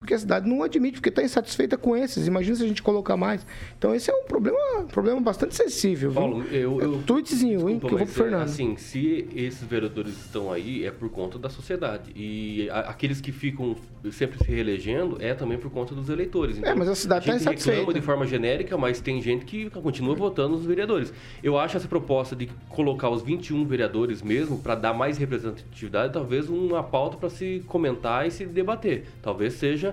Porque a cidade não admite, porque está insatisfeita com esses. Imagina se a gente colocar mais. Então esse é um problema, um problema bastante sensível. viu? Paulo, eu. eu Tweetzinho, hein, que eu vou pro é, Fernando. Assim, se esses vereadores estão aí, é por conta da sociedade. E a- aqueles que ficam sempre se reelegendo é também por conta dos eleitores. Então, É, mas a cidade tá gente insatisfeita. reclama de forma genérica, mas tem gente que continua votando nos vereadores. Eu acho essa proposta de colocar os 21 vereadores mesmo, para dar mais representatividade, talvez uma pauta para se comentar e se debater. Talvez seja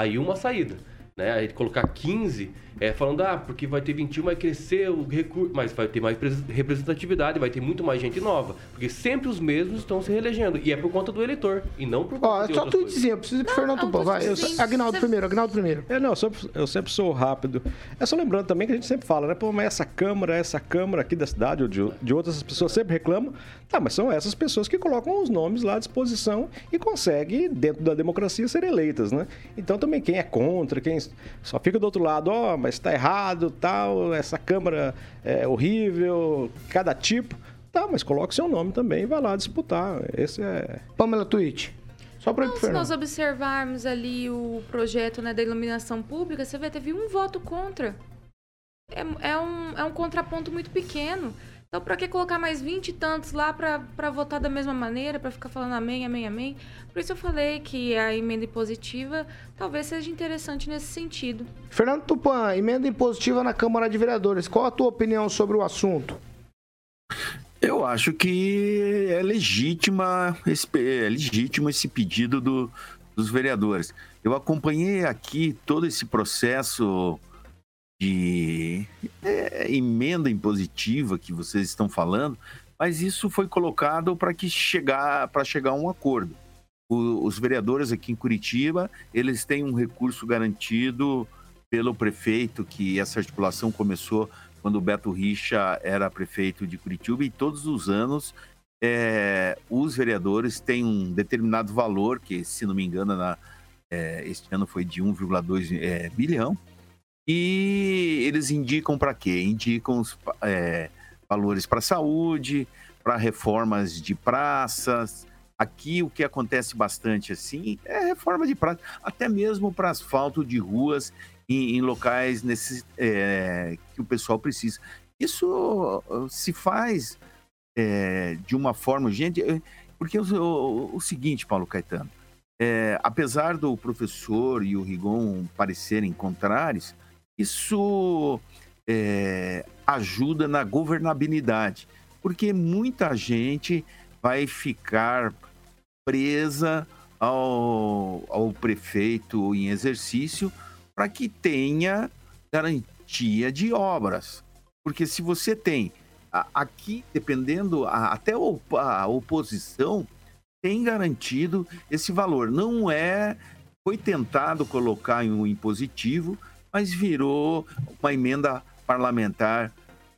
aí uma saída. Né? Aí colocar 15, é, falando, ah, porque vai ter 21, vai crescer o recurso, mas vai ter mais pres- representatividade, vai ter muito mais gente nova. Porque sempre os mesmos estão se reelegendo. E é por conta do eleitor, e não por conta Ó, de só coisas. tweetzinho, eu preciso ir pro Fernando é Tupan. Vai, eu. Agnaldo Você- primeiro, Agnaldo primeiro. É, não, eu sempre, eu sempre sou rápido. É só lembrando também que a gente sempre fala, né? Pô, mas essa Câmara, essa Câmara aqui da cidade ou de, de outras as pessoas sempre reclamam. Tá, mas são essas pessoas que colocam os nomes lá à disposição e conseguem, dentro da democracia, ser eleitas, né? Então também quem é contra, quem só fica do outro lado, ó, mas tá errado, tal, essa Câmara é horrível, cada tipo. Tá, mas coloque seu nome também e vai lá disputar. Esse é. Pamela Tweet. Só para Então, se nós observarmos ali o projeto né, da iluminação pública, você vê, teve um voto contra. É, é um, é um contraponto muito pequeno. Então, para que colocar mais 20 e tantos lá para votar da mesma maneira, para ficar falando amém, amém, amém? Por isso eu falei que a emenda impositiva talvez seja interessante nesse sentido. Fernando Tupan, emenda impositiva na Câmara de Vereadores. Qual a tua opinião sobre o assunto? Eu acho que é legítima esse, é legítimo esse pedido do- dos vereadores. Eu acompanhei aqui todo esse processo de é, emenda impositiva que vocês estão falando, mas isso foi colocado para que chegar para chegar a um acordo. O- os vereadores aqui em Curitiba, eles têm um recurso garantido pelo prefeito, que essa articulação começou quando o Beto Richa era prefeito de Curitiba, e todos os anos é, os vereadores têm um determinado valor, que, se não me engano, na, é, este ano foi de 1,2 é, bilhão, e eles indicam para quê? Indicam os é, valores para saúde, para reformas de praças. Aqui o que acontece bastante assim é reforma de praça, até mesmo para asfalto de ruas em, em locais nesse, é, que o pessoal precisa. Isso se faz é, de uma forma, gente, porque o, o, o seguinte, Paulo Caetano, é, apesar do professor e o Rigon parecerem contrários, isso é, ajuda na governabilidade, porque muita gente vai ficar presa ao, ao prefeito em exercício para que tenha garantia de obras. Porque se você tem aqui, dependendo, até a oposição tem garantido esse valor. Não é. Foi tentado colocar em um impositivo, mas virou uma emenda parlamentar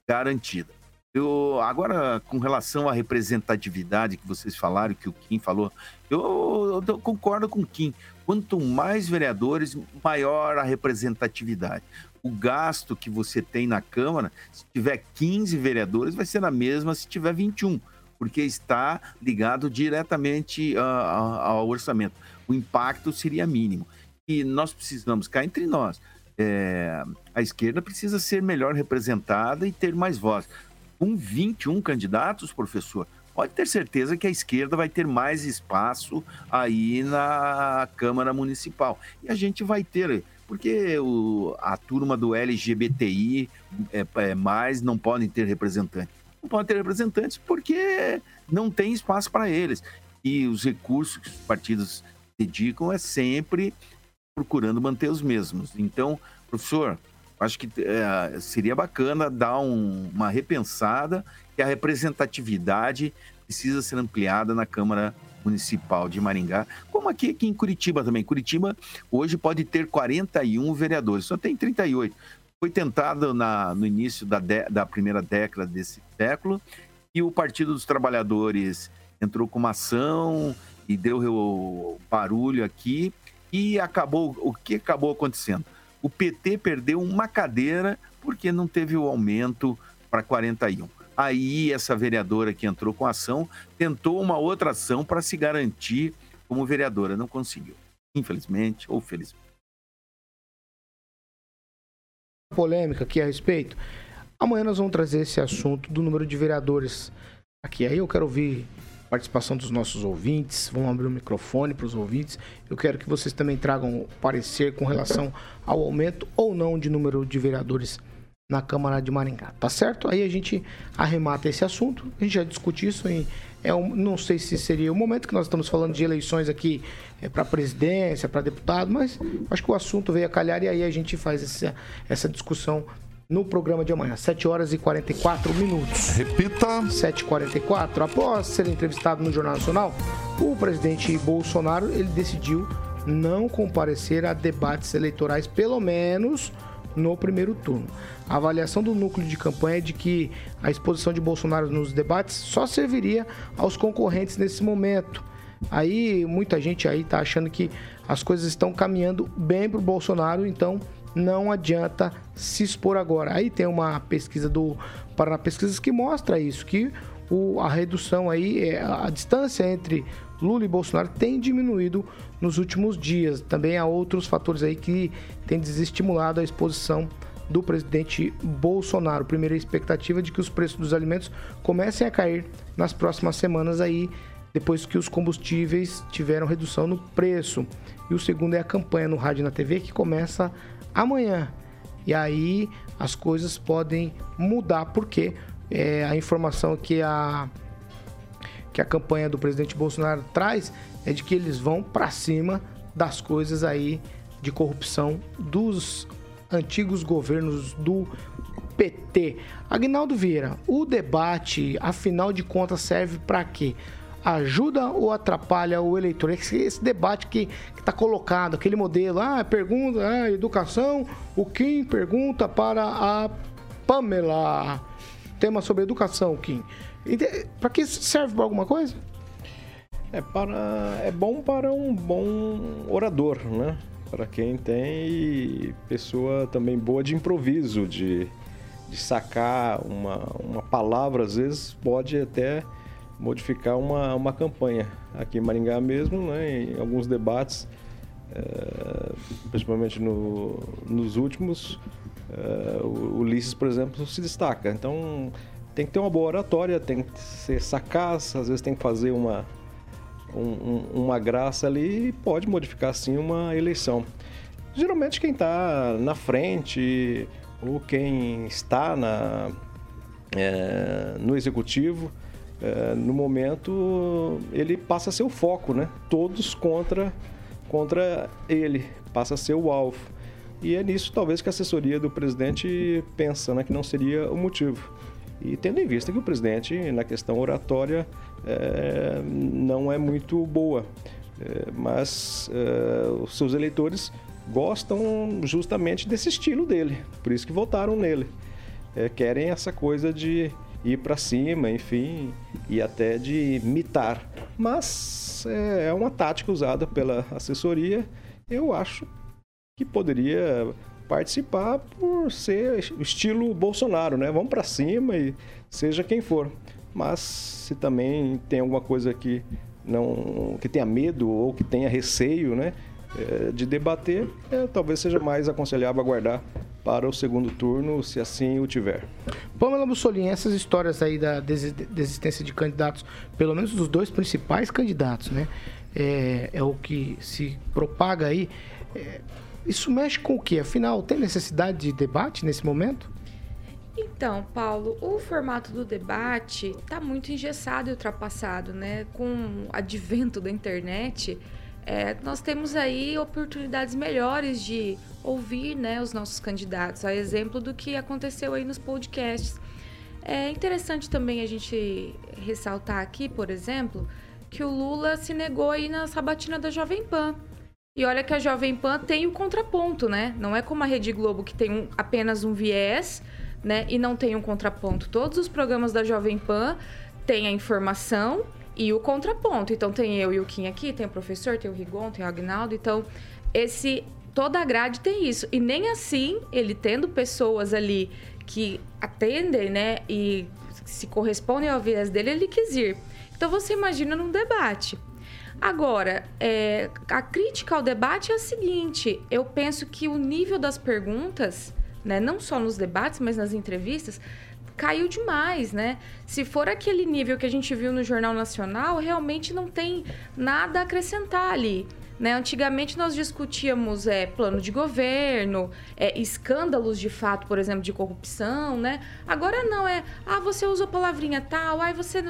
garantida. Eu, agora, com relação à representatividade que vocês falaram, que o Kim falou, eu, eu concordo com o Kim. Quanto mais vereadores, maior a representatividade. O gasto que você tem na Câmara, se tiver 15 vereadores, vai ser a mesma se tiver 21, porque está ligado diretamente uh, ao orçamento. O impacto seria mínimo. E nós precisamos, cá entre nós, é, a esquerda precisa ser melhor representada e ter mais voz com 21 candidatos, professor, pode ter certeza que a esquerda vai ter mais espaço aí na Câmara Municipal. E a gente vai ter, porque o, a turma do LGBTI é, é, mais não podem ter representantes. Não podem ter representantes porque não tem espaço para eles. E os recursos que os partidos dedicam é sempre procurando manter os mesmos. Então, professor, Acho que é, seria bacana dar um, uma repensada que a representatividade precisa ser ampliada na Câmara Municipal de Maringá, como aqui, aqui em Curitiba também. Curitiba hoje pode ter 41 vereadores, só tem 38. Foi tentado na, no início da, de, da primeira década desse século e o Partido dos Trabalhadores entrou com uma ação e deu barulho aqui e acabou. O que acabou acontecendo? o PT perdeu uma cadeira porque não teve o aumento para 41. Aí essa vereadora que entrou com a ação tentou uma outra ação para se garantir como vereadora, não conseguiu. Infelizmente ou felizmente. Polêmica aqui a respeito. Amanhã nós vamos trazer esse assunto do número de vereadores aqui. Aí eu quero ouvir participação dos nossos ouvintes. Vamos abrir o microfone para os ouvintes. Eu quero que vocês também tragam parecer com relação ao aumento ou não de número de vereadores na Câmara de Maringá, tá certo? Aí a gente arremata esse assunto, a gente já discute isso em é um, não sei se seria o momento que nós estamos falando de eleições aqui é, para presidência, para deputado, mas acho que o assunto veio a calhar e aí a gente faz essa, essa discussão no programa de amanhã, 7 horas e 44 minutos. Repita. 7h44. Após ser entrevistado no Jornal Nacional, o presidente Bolsonaro ele decidiu não comparecer a debates eleitorais, pelo menos no primeiro turno. A avaliação do núcleo de campanha é de que a exposição de Bolsonaro nos debates só serviria aos concorrentes nesse momento. Aí muita gente aí tá achando que as coisas estão caminhando bem para o Bolsonaro, então não adianta se expor agora. Aí tem uma pesquisa do Paraná Pesquisas que mostra isso, que o, a redução aí, é, a distância entre Lula e Bolsonaro tem diminuído nos últimos dias. Também há outros fatores aí que têm desestimulado a exposição do presidente Bolsonaro. Primeira expectativa é de que os preços dos alimentos comecem a cair nas próximas semanas aí, depois que os combustíveis tiveram redução no preço. E o segundo é a campanha no rádio e na TV que começa amanhã. E aí as coisas podem mudar, porque é, a informação que a, que a campanha do presidente Bolsonaro traz é de que eles vão para cima das coisas aí de corrupção dos antigos governos do PT. Agnaldo Vieira, o debate, afinal de contas, serve para quê? Ajuda ou atrapalha o eleitor? Esse, esse debate que está colocado, aquele modelo, ah, pergunta, ah, educação, o Kim pergunta para a Pamela. Tema sobre educação, Kim. Para que serve para alguma coisa? É, para, é bom para um bom orador, né? Para quem tem pessoa também boa de improviso, de, de sacar uma, uma palavra, às vezes pode até modificar uma, uma campanha. Aqui em Maringá mesmo, né, em alguns debates, é, principalmente no, nos últimos, é, o Ulisses, por exemplo, se destaca. Então tem que ter uma boa oratória, tem que ser sacaz, às vezes tem que fazer uma, um, uma graça ali e pode modificar sim uma eleição. Geralmente quem está na frente ou quem está na, é, no executivo, é, no momento ele passa a ser o foco, né? Todos contra, contra ele, passa a ser o alvo. E é nisso talvez que a assessoria do presidente pensa, né? Que não seria o motivo. E tendo em vista que o presidente, na questão oratória, é, não é muito boa. É, mas os seus eleitores gostam justamente desse estilo dele, por isso que votaram nele. Querem essa coisa de ir para cima, enfim, e até de mitar. Mas é, é uma tática usada pela assessoria. Eu acho que poderia participar por ser estilo Bolsonaro, né? Vamos para cima e seja quem for. Mas se também tem alguma coisa que não que tenha medo ou que tenha receio, né, é, de debater, é, talvez seja mais aconselhável aguardar para o segundo turno, se assim o tiver. Pamela Mussolini, essas histórias aí da desistência de candidatos, pelo menos dos dois principais candidatos, né? É, é o que se propaga aí. É, isso mexe com o quê? Afinal, tem necessidade de debate nesse momento? Então, Paulo, o formato do debate está muito engessado e ultrapassado, né? Com o advento da internet, é, nós temos aí oportunidades melhores de ouvir né, os nossos candidatos, a exemplo do que aconteceu aí nos podcasts. É interessante também a gente ressaltar aqui, por exemplo, que o Lula se negou aí na sabatina da Jovem Pan. E olha que a Jovem Pan tem o contraponto, né? Não é como a Rede Globo que tem um, apenas um viés, né? E não tem um contraponto. Todos os programas da Jovem Pan têm a informação e o contraponto. Então tem eu e o Kim aqui, tem o professor, tem o Rigon, tem o Agnaldo. Então, esse toda a grade tem isso. E nem assim, ele tendo pessoas ali que atendem, né, e se correspondem ao viés dele, ele quis ir. Então você imagina num debate. Agora, é, a crítica ao debate é a seguinte: eu penso que o nível das perguntas, né, não só nos debates, mas nas entrevistas, caiu demais, né? Se for aquele nível que a gente viu no Jornal Nacional, realmente não tem nada a acrescentar ali. Né? Antigamente nós discutíamos é, plano de governo, é, escândalos de fato, por exemplo, de corrupção, né? Agora não, é, ah, você usou palavrinha tal, aí você...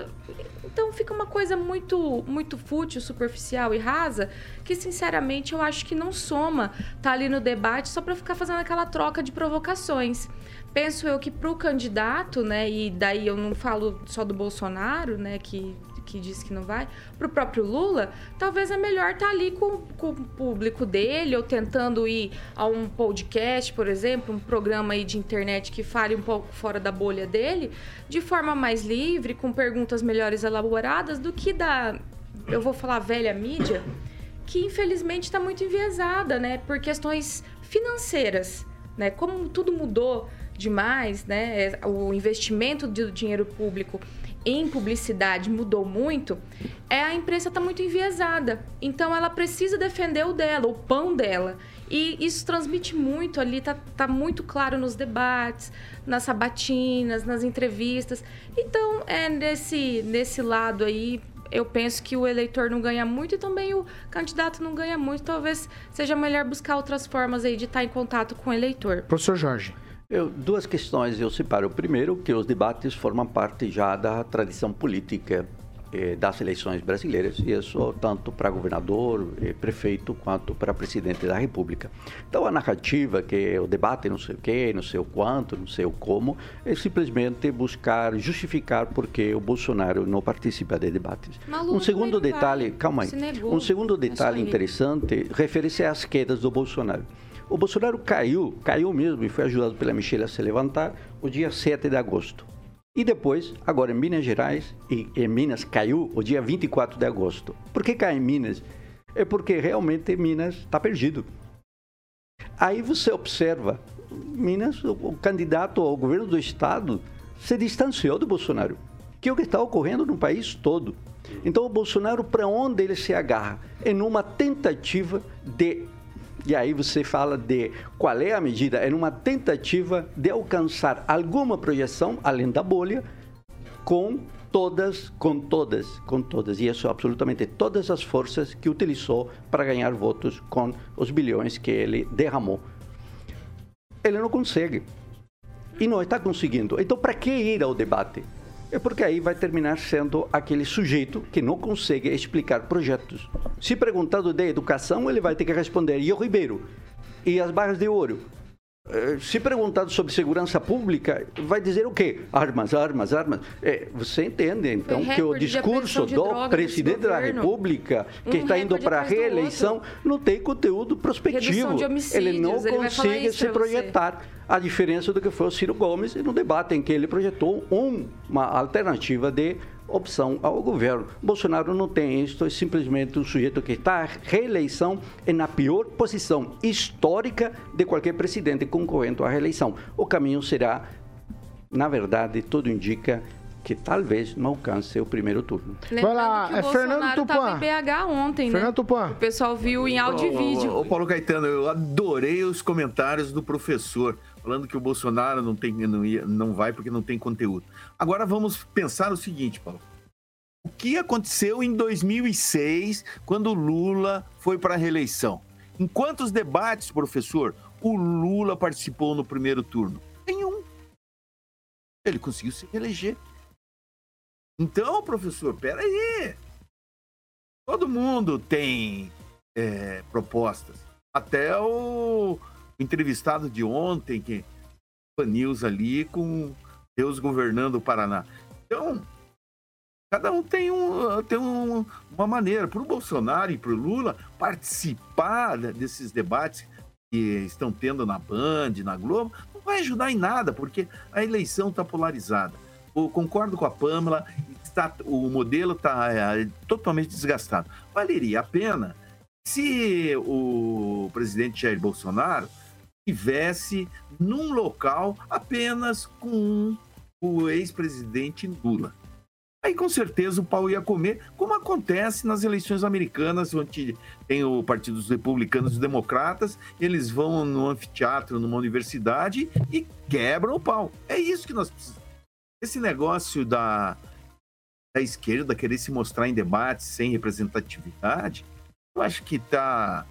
Então fica uma coisa muito, muito fútil, superficial e rasa, que sinceramente eu acho que não soma tá ali no debate só para ficar fazendo aquela troca de provocações penso eu que para o candidato, né, e daí eu não falo só do Bolsonaro, né, que, que diz que não vai, para o próprio Lula, talvez é melhor estar tá ali com, com, o público dele, ou tentando ir a um podcast, por exemplo, um programa aí de internet que fale um pouco fora da bolha dele, de forma mais livre, com perguntas melhores elaboradas, do que da, eu vou falar, velha mídia, que infelizmente está muito enviesada, né, por questões financeiras. Né? Como tudo mudou demais, né? É, o investimento do dinheiro público em publicidade mudou muito, é a imprensa está muito enviesada. Então ela precisa defender o dela, o pão dela. E isso transmite muito ali, tá, tá muito claro nos debates, nas sabatinas, nas entrevistas. Então, é nesse, nesse lado aí, eu penso que o eleitor não ganha muito e também o candidato não ganha muito. Talvez seja melhor buscar outras formas aí de estar em contato com o eleitor. Professor Jorge. Eu, duas questões eu separo. Primeiro, que os debates formam parte já da tradição política eh, das eleições brasileiras, e isso tanto para governador, eh, prefeito, quanto para presidente da República. Então, a narrativa que o debate não sei o quê, não sei o quanto, não sei o como, é simplesmente buscar justificar porque o Bolsonaro não participa de debates. Maluco, um segundo detalhe, vai. calma aí, um segundo detalhe interessante refere-se às quedas do Bolsonaro. O Bolsonaro caiu, caiu mesmo e foi ajudado pela Michelle a se levantar o dia 7 de agosto. E depois, agora em Minas Gerais, e em Minas caiu o dia 24 de agosto. Por que cai em Minas? É porque realmente Minas está perdido. Aí você observa, Minas, o, candidato ao governo do estado se distanciou do Bolsonaro, que é o que está ocorrendo no país todo. Então o Bolsonaro, para onde ele se agarra? É numa tentativa de e aí você fala de qual é a medida, é numa tentativa de alcançar alguma projeção além da bolha com todas, com todas, com todas, e isso absolutamente todas as forças que utilizou para ganhar votos com os bilhões que ele derramou. Ele não consegue. E não está conseguindo. Então, para que ir ao debate? É porque aí vai terminar sendo aquele sujeito que não consegue explicar projetos. Se perguntado de educação, ele vai ter que responder, e o Ribeiro? E as barras de ouro? Eh, Se perguntado sobre segurança pública, vai dizer o quê? Armas, armas, armas. É, você entende, então, que o discurso do presidente da. República, que Um está indo para a reeleição, não tem conteúdo prospectivo. Ele não ele consegue se você. projetar. A diferença do que foi o Ciro Gomes no debate em que ele projetou um- uma alternativa de opção ao governo. Bolsonaro não tem isso, é simplesmente um sujeito que está à reeleição e na pior posição histórica de qualquer presidente concorrente à reeleição. O caminho será, na verdade, tudo indica que talvez não alcance o primeiro turno. Lembrando lá, que o é Fernando Bolsonaro Tupã. estava em BH ontem, né? Fernando Tupã. O pessoal viu em áudio e vídeo. Ô, ô, Paulo Caetano, eu adorei os comentários do professor falando que o Bolsonaro não, tem, não, ia- não vai porque não tem conteúdo. Agora vamos pensar o seguinte, Paulo. O que aconteceu em 2006, quando Lula foi para a reeleição? Em quantos debates, professor, o Lula participou no primeiro turno? Nenhum. Ele conseguiu se reeleger. Então, professor, peraí. Todo mundo tem é, propostas. Até o entrevistado de ontem, que foi News ali, com Deus governando o Paraná. Então, cada um tem, um, tem um- uma maneira. Para o Bolsonaro e para o Lula participar de- desses debates que estão tendo na Band, na Globo, não vai ajudar em nada, porque a eleição está polarizada. Eu concordo com a Pâmela, está, o modelo está totalmente desgastado. Valeria a pena se o presidente Jair Bolsonaro tivesse num local apenas com o ex-presidente Lula. Aí com certeza o pau ia comer, como acontece nas eleições americanas, onde tem o Partido dos Republicanos e Democratas, eles vão no anfiteatro, numa universidade e quebram o pau. É isso que nós precisamos. Esse negócio da, da esquerda querer se mostrar em debates sem representatividade, eu acho que tá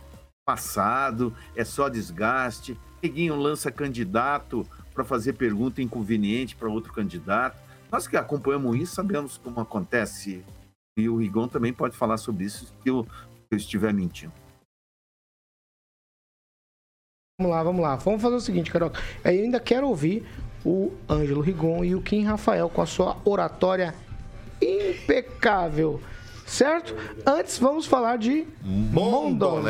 passado, é só desgaste. Neguinho lança candidato para fazer pergunta inconveniente para outro candidato. Nós que acompanhamos isso sabemos como acontece. E o Rigon também pode falar sobre isso se eu, se eu estiver mentindo. Vamos lá, vamos lá. Vamos fazer o seguinte, Carol. Eu ainda quero ouvir o Ângelo Rigon e o Kim Rafael com a sua oratória impecável. Certo? Antes, vamos falar de Mondonex,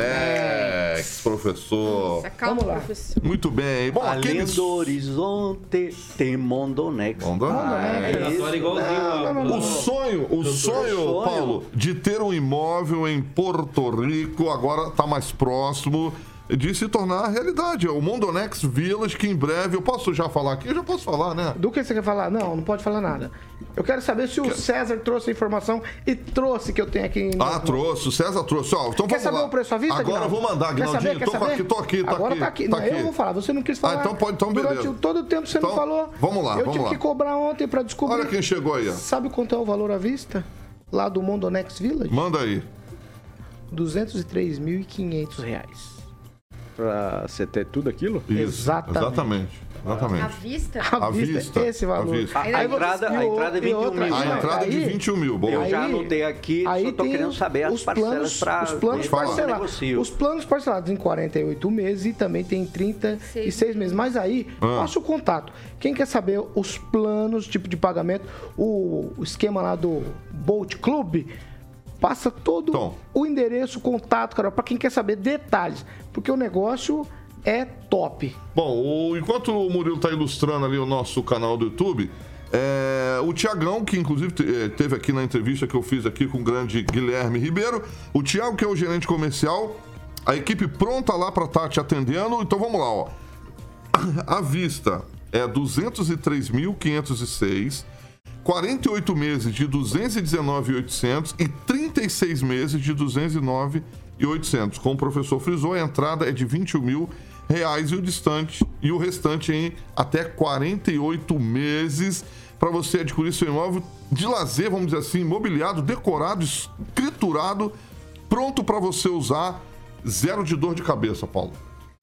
professor. Vamos lá. Muito bem. Bom, Além aqueles... do horizonte tem Mondonex. Mondonex. Ah, isso. O sonho, o sonho, sonho. Paulo, de ter um imóvel em Porto Rico agora está mais próximo de se tornar realidade. O Mondonex Village, que em breve. Eu posso já falar aqui? Eu já posso falar, né? Do que você quer falar? Não, não pode falar nada. Eu quero saber se o César trouxe a informação e trouxe que eu tenho aqui. Ah, trouxe, o César trouxe. Ó, então Quer saber lá. o preço à vista, Agora eu vou mandar, Quer saber? Guinaldinho. Quer Tô saber? aqui, tô aqui, tô Agora aqui. tá aqui. tá Não, eu vou falar. Você não quis falar. Ah, então pode, então Durante beleza. todo o tempo você não Então, falou. vamos lá, Eu vamos tive lá. que cobrar ontem pra descobrir. Olha quem chegou aí, ó. Sabe quanto é o valor à vista? Lá do Mondonex Village? Manda aí. R$ 203.500 Pra você ter tudo aquilo? Isso, Exatamente. Exatamente. Exatamente. À vista? À À vista, vista, esse valor. vista. A, Aí a entrada, e a entrada é e 21 outra- mil. A entrada é de aí- 21 mil. Boa. Eu já Aí- anotei aqui, Aí só tô querendo saber as os parcelas planos, para os planos parcelados. Os planos parcelados em 48 meses e também tem 36 meses. Mas aí, Ah. passa o contato. Quem quer saber os planos, tipo de pagamento, o, o esquema lá do Bolt Club, passa todo Tom. o endereço, o contato, cara, para quem quer saber detalhes. Porque o negócio é top. Bom, o- enquanto o Murilo está ilustrando ali o nosso canal do YouTube, é, o Tiagão, que inclusive eh, teve aqui na entrevista que eu fiz aqui com o grande Guilherme Ribeiro, o Tiago, que é o gerente comercial, a equipe pronta lá para estar te atendendo. Então vamos lá, ó. [CLEARS THROAT] A vista é 203.506. 48 meses de 219,800 e 36 meses de 209,800. Como o professor frisou, a entrada é de 21 mil reais e o distante e o restante em até 48 meses para você adquirir seu imóvel de lazer, vamos dizer assim, imobiliado, decorado, escriturado, pronto para você usar, zero de dor de cabeça, Paulo.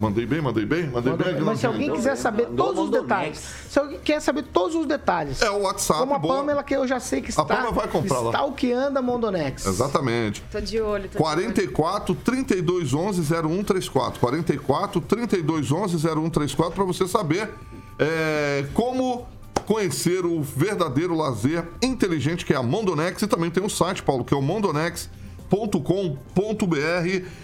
Mandei bem, mandei bem, mandei Manda- bem. Mas se alguém quiser saber todos os detalhes, se alguém quer saber todos os detalhes, É o WhatsApp, como a boa. Pamela, que eu já sei que A está, Pamela vai comprar lá. stalkeando a Mondonex. Exatamente. Tô de olho, tô de olho. 44 32 11 0134. 44 32 11 0134 para você saber é, como conhecer o verdadeiro lazer inteligente que é a Mondonex e também tem um site, Paulo, que é o mondonex.com.br.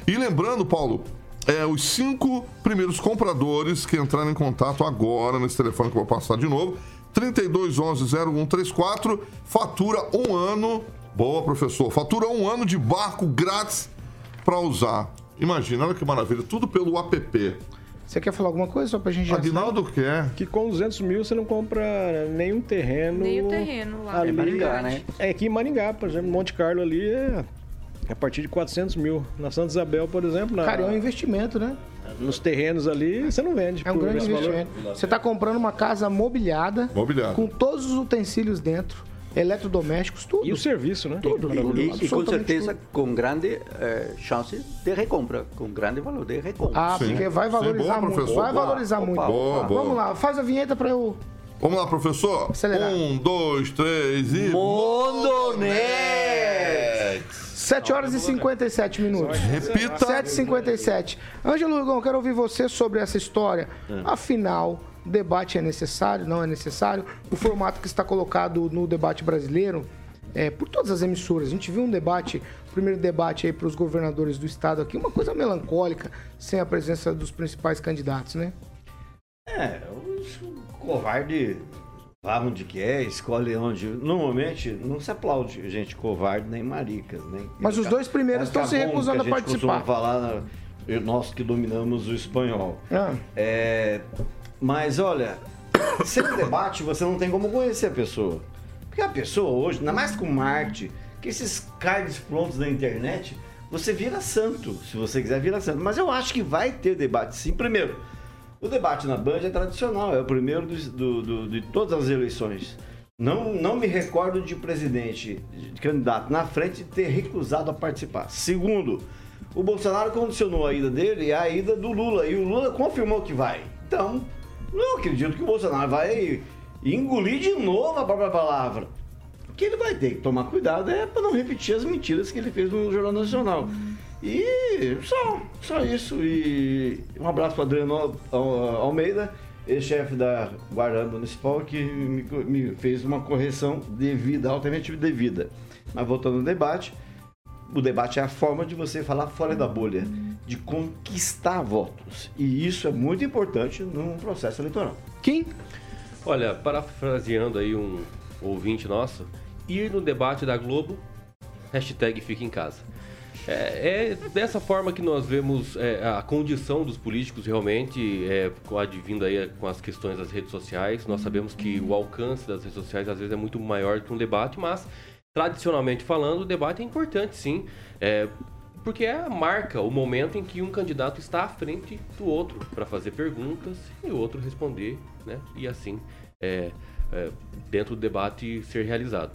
E lembrando, Paulo, é, os cinco primeiros compradores que entrarem em contato agora nesse telefone que eu vou passar de novo, 3211-0134, fatura um ano. Boa, professor. Fatura um ano de barco grátis para usar. Imagina, olha que maravilha. Tudo pelo app. Você quer falar alguma coisa só pra gente já Aguinaldo quer. Que com 200 mil você não compra nenhum terreno. Nem o terreno lá. Ali, É Maringá, né? É aqui em Maringá, por exemplo, Monte Carlo ali é a partir de 400 mil. Na Santa Isabel, por exemplo, na- Cara, é um investimento, né? nos terrenos ali, você não vende. É um por grande esse valor. investimento. Você está comprando uma casa mobiliada, Mobiliada. com todos os utensílios dentro, eletrodomésticos, tudo. E o serviço, né? Tudo. E, e- e com certeza tudo. com grande eh, chance de recompra, com grande valor de recompra. Ah, Sim. porque vai Sim, valorizar boa, muito. professor. Vai valorizar Opa, muito. boa, boa. Vamos lá, faz a vinheta para eu. Vamos lá, professor. Acelerar. Um, dois, três e. Mondonex! 7 horas e 57 minutos. Repita. 7h57. Ângelo Rugão, quero ouvir você sobre essa história. Afinal, o debate é necessário, não é necessário? O formato que está colocado no debate brasileiro, é, por todas as emissoras, a gente viu um debate, o primeiro debate aí para os governadores do estado aqui, uma coisa melancólica, sem a presença dos principais candidatos, né? É, os covarde vá onde quer, escolhe onde. Normalmente não se aplaude gente covarde nem maricas, nem. Mas os dois primeiros estão se recusando a costuma participar. falar, nós que dominamos o espanhol. Ah, É, mas olha, [COUGHS] sem debate você não tem como conhecer a pessoa. Porque a pessoa hoje, ainda mais com Marte, que esses cards prontos da internet, você vira santo, se você quiser virar santo. Mas eu acho que vai ter debate sim. Primeiro, o debate na Band é tradicional, é o primeiro dos- do- do- de todas as eleições. Não, não me recordo de presidente, de candidato na frente ter recusado a participar. Segundo, o Bolsonaro condicionou a ida dele à ida do Lula e o Lula confirmou que vai. Então, não acredito que o Bolsonaro vai engolir de novo a própria palavra. O que ele vai ter que tomar cuidado é para não repetir as mentiras que ele fez no Jornal Nacional. E só, só isso. E um abraço para Adriano Al- Almeida, ex-chefe da Guarda Municipal, que me, me fez uma correção devida, altamente devida. Mas voltando ao debate, o debate é a forma de você falar fora da bolha, de conquistar votos. E isso é muito importante num processo eleitoral. Kim? Olha, parafraseando aí um ouvinte nosso, ir no debate da Globo, hashtag fica em casa. É, é dessa forma que nós vemos é, a condição dos políticos realmente, é, advindo aí com as questões das redes sociais. Nós sabemos que o alcance das redes sociais às vezes é muito maior que um debate, mas tradicionalmente falando, o debate é importante sim. É, porque é a marca, o momento em que um candidato está à frente do outro para fazer perguntas e o outro responder, né? E assim, é, é, dentro do debate ser realizado.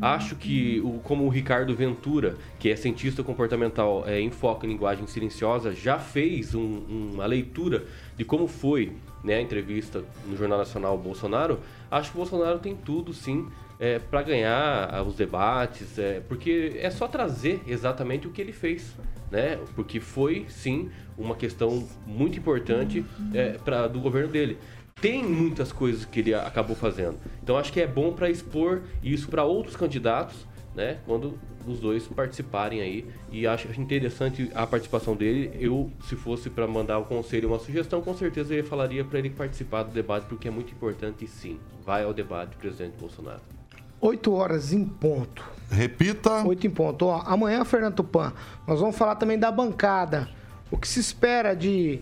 Acho que, o, como o Ricardo Ventura, que é cientista comportamental é, em foco em linguagem silenciosa, já fez um- uma leitura de como foi né, a entrevista no Jornal Nacional Bolsonaro, acho que o Bolsonaro tem tudo, sim, é, para ganhar ah, os debates, é, porque é só trazer exatamente o que ele fez, né? Porque foi, sim, uma questão muito importante é, do governo dele. Tem muitas coisas que ele acabou fazendo. Então acho que é bom para expor isso para outros candidatos né? Quando os dois participarem aí. E acho interessante a participação dele. Eu, se fosse para mandar o conselho uma sugestão, com certeza eu falaria para ele participar do debate, porque é muito importante e sim. Vai ao debate, presidente Bolsonaro. 8 horas em ponto. Repita. 8 em ponto. Ó, amanhã, Fernando Tupan, nós vamos falar também da bancada. O que se espera de,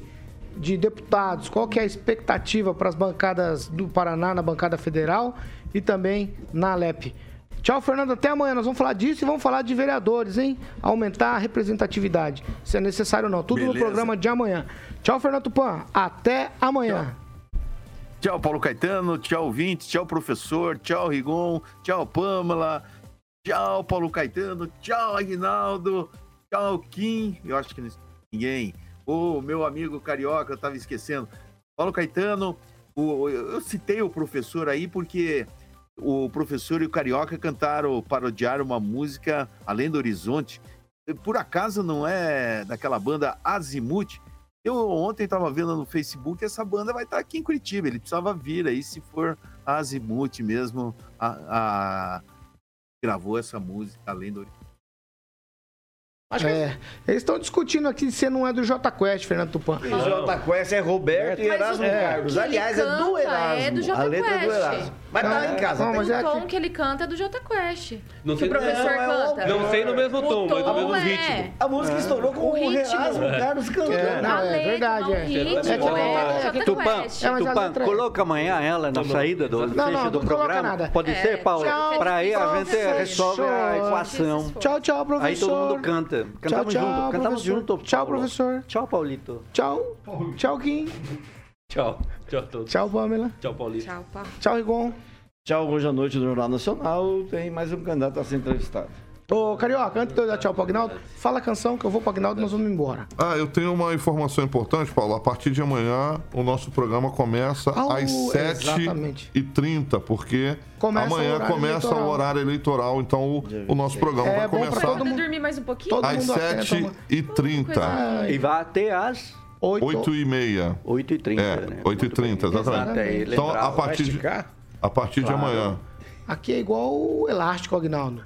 de deputados? Qual que é a expectativa para as bancadas do Paraná, na bancada federal e também na Alep? Tchau, Fernando. Até amanhã. Nós vamos falar disso e vamos falar de vereadores, hein? Aumentar a representatividade. Se é necessário ou não. Tudo no Beleza. programa de amanhã. Tchau, Fernando Tupan. Até amanhã. Tchau, Paulo Caetano. Tchau, ouvinte. Tchau, professor. Tchau, Rigon. Tchau, Pamela. Tchau, Paulo Caetano. Tchau, Aguinaldo. Tchau, Kim. Eu acho que não ninguém. Ô, meu amigo carioca, eu tava esquecendo. Paulo Caetano. o- eu citei o professor aí porque o professor e o carioca cantaram, parodiaram uma música Além do Horizonte. Por acaso não é daquela banda Azimuth? Eu ontem estava vendo no Facebook, essa banda vai estar aqui em Curitiba. Ele precisava vir aí, se for Azimuth mesmo, a, a- gravou essa música além do. É, eles estão discutindo aqui se não é do J Quest, Fernando Tupan. O J Quest é Roberto e Erasmo o tom Carlos. que Aliás, é do canta Erasmo. É do Jota a letra é do Quest. Erasmo. Mas tá É, em casa. não, tem- mas o é tom que- que ele canta é do Jota Quest. Não que sei- o professor Não, é o- canta. Não sei no mesmo O tom, mas no mesmo é. ritmo. A música estourou com O o, ritmo. Erasmo Carlos cantando. É, não, é verdade, é. o ritmo, É que- é, é que- Tupan. É, Tupan, é- coloca amanhã ela na saída do, Não, não, do programa. nada. Pode É, ser, Paulo? tchau, Para aí a gente resolve a equação. Tchau, tchau, professor. Aí todo mundo canta. Cantamos tchau, junto. Cantamos professor. junto. Tchau, Paulo. professor. Tchau, Paulito. Tchau. Tchau, Kim. [LAUGHS] Tchau. Tchau a todos. Tchau, Pamela. Tchau, Paulista. Tchau, pá. Tchau, Rigon. Tchau, hoje à noite no Jornal Nacional tem mais um candidato a ser entrevistado. Ô, Carioca, antes de eu dar tchau pro Agnaldo, fala a canção que eu vou pro Agnaldo e nós vamos embora. Ah, eu tenho uma informação importante, Paulo. A partir de amanhã, o nosso programa começa Au, às exatamente. 7h30, porque Começa o amanhã horário começa eleitoral. o horário eleitoral. Então, o, o nosso programa É vai começar todo mundo- dormir mais um pouquinho? Todo às mundo atento, 7h30. Ai, E vai até às 8. 8h30. 8h30. É, né? 8h30, Muito bem. exatamente. Até aí, Então, a partir de, a partir de Claro. amanhã. Aqui é igual o elástico, Agnaldo.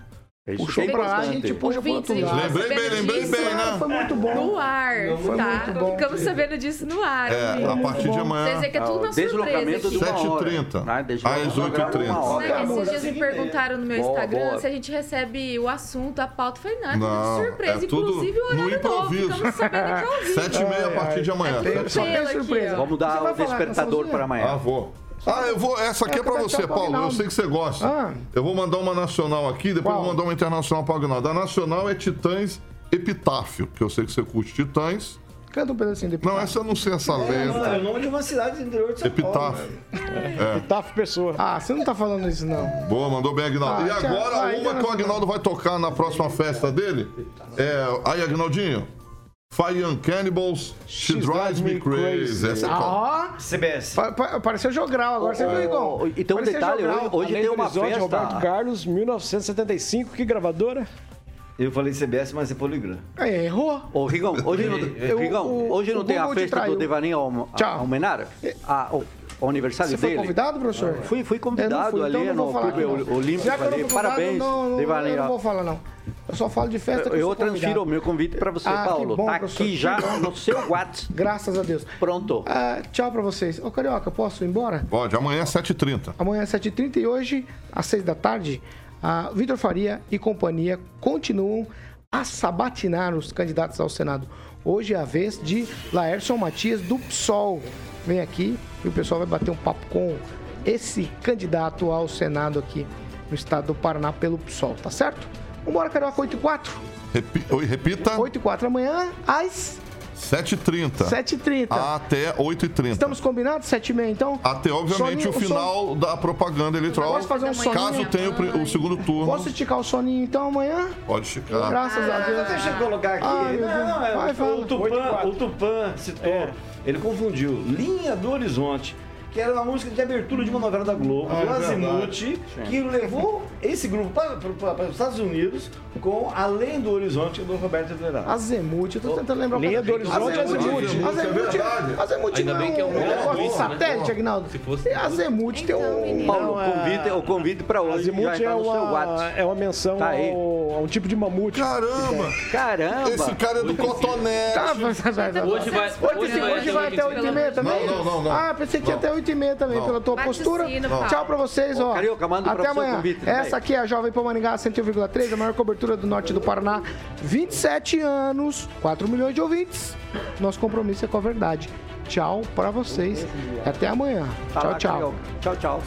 Isso Puxou que é pra lá, a gente puxa pro outro lado. Lembrei bem, lembrei disso, bem, né? Foi muito bom. No ar, Foi tá? muito bom. Ficamos sabendo disso no ar. É, a partir de Vocês amanhã, é que é tudo na Deslocamento surpresa de aqui. uma hora. 7h30. Né? Às de uma 8h30. hora. Né, Esses dias me perguntaram no meu Boa, Instagram boa. se a gente recebe o assunto, a pauta. Falei, não, é tudo Não, surpresa. é tudo Inclusive o no horário novo. improviso. Ficamos sabendo aqui ao vivo. 7h30 a partir de amanhã. É Só tem surpresa. Vamos dar o despertador para Ah, amanhã. vou. Ah, eu vou. Essa aqui é Eu pra você, tchau Paulo. Eu sei que você gosta. Ah. Eu vou mandar uma nacional aqui, depois Qual? eu vou mandar uma internacional pro Agnaldo. A nacional é Titãs Epitáfio, que eu sei que você curte Titãs. Canta um pedacinho depois. Não, essa eu não sei essa É letra. o nome de uma cidade do interior de São Paulo. Epitáfio. velho. Taf Pessoa. Ah, você não tá falando isso, não. Boa, mandou bem, Agnaldo. Ah, e tchau. agora, Ah, uma que o. Agnaldo vai tocar na próxima festa dele. É. Aí, Agnaldinho. Fire Young Cannibals, She Drives Me Crazy. Essa é? Ah, ó. CBS. Pa- pa- Pareceu jogral agora, você viu, Igor? Oh, E tem um detalhe, jogral. hoje, tem uma Horizonte, Roberto festa. Carlos, 1975. Que gravadora? Eu falei CBS, mas é Poligram. É, errou. Ô, Rigão, hoje não, [LAUGHS] Eu- Rigão, hoje não tem a festa traiu. do Devaninho Alm- Tchau. Almenara? A- aniversário Você foi dele? convidado, professor? Fui, fui Eu convidado não fui, ali então não vou no falar Clube. Olímpico Já que eu não ali. fui convidado, Parabéns, não, não. Eu não vou falar, não. Eu só falo de festa que eu, Eu transfiro o meu convite para você, Ah, Paulo. bom, tá professor, aqui que já no seu WhatsApp. Graças a Deus. Pronto. Ah, tchau pra vocês. Ô, Carioca, posso ir embora? Pode, amanhã é 7h30. Amanhã às 7h30 e hoje, às 6 da tarde, a Vitor Faria e companhia continuam a sabatinar os candidatos ao Senado. Hoje é a vez de Laércio Matias do PSOL. Vem aqui e o pessoal vai bater um papo com esse candidato ao Senado aqui no estado do Paraná pelo PSOL, tá certo? Vambora, Carioca, 8 e 4. Repi- Oi, repita. 8 e 4 amanhã, às 7h30. 7h30. Até 8h30. Estamos combinados? 7h30, então? Até, obviamente, Soninho- o final da propaganda eleitoral. Posso fazer um soninho? Caso tenha o, o segundo turno, Posso esticar o soninho, então, amanhã? pode esticar. Graças a Deus. Deixa eu colocar aqui. Ai, meu Deus. não, é, Vai, o, o, Tupã, o Tupã citou. Ele confundiu linha do horizonte, que era uma música de abertura de uma novela da Globo, Ah, do é Azimuth, que levou esse grupo para, para- para os Estados Unidos com Além do Horizonte do Roberto Everardo. Azemuth, eu tô tentando lembrar o Linha que- do Horizonte, Azemuth. Azemuth, Azemuth, é Ainda não bem que é um um negócio de né? satélite, Agnaldo. Se fosse- Azemuth tem Então, um... menino. Paulo, Não, é- o convite, o convite para hoje Azimuth está é uma, é uma menção Tá aí. ao, a um tipo de mamute. Caramba! Caramba! Esse cara é do cotonete. Tá. Hoje vai, Hoje, vai até 8h30 também? Não, não, não. Ah, pensei que ia até 8h30 também, Não. pela tua Bate postura. sino. Tchau pra vocês, ó. Carioca, manda pra Até você o amanhã. convite. Essa aqui é a Jovem Pan Maringá 101,3, a maior cobertura do norte do Paraná. 27 anos, 4 milhões de ouvintes. Nosso compromisso é com a verdade. Tchau pra vocês. Até amanhã. Tá Tchau, tchau. Tchau, tchau.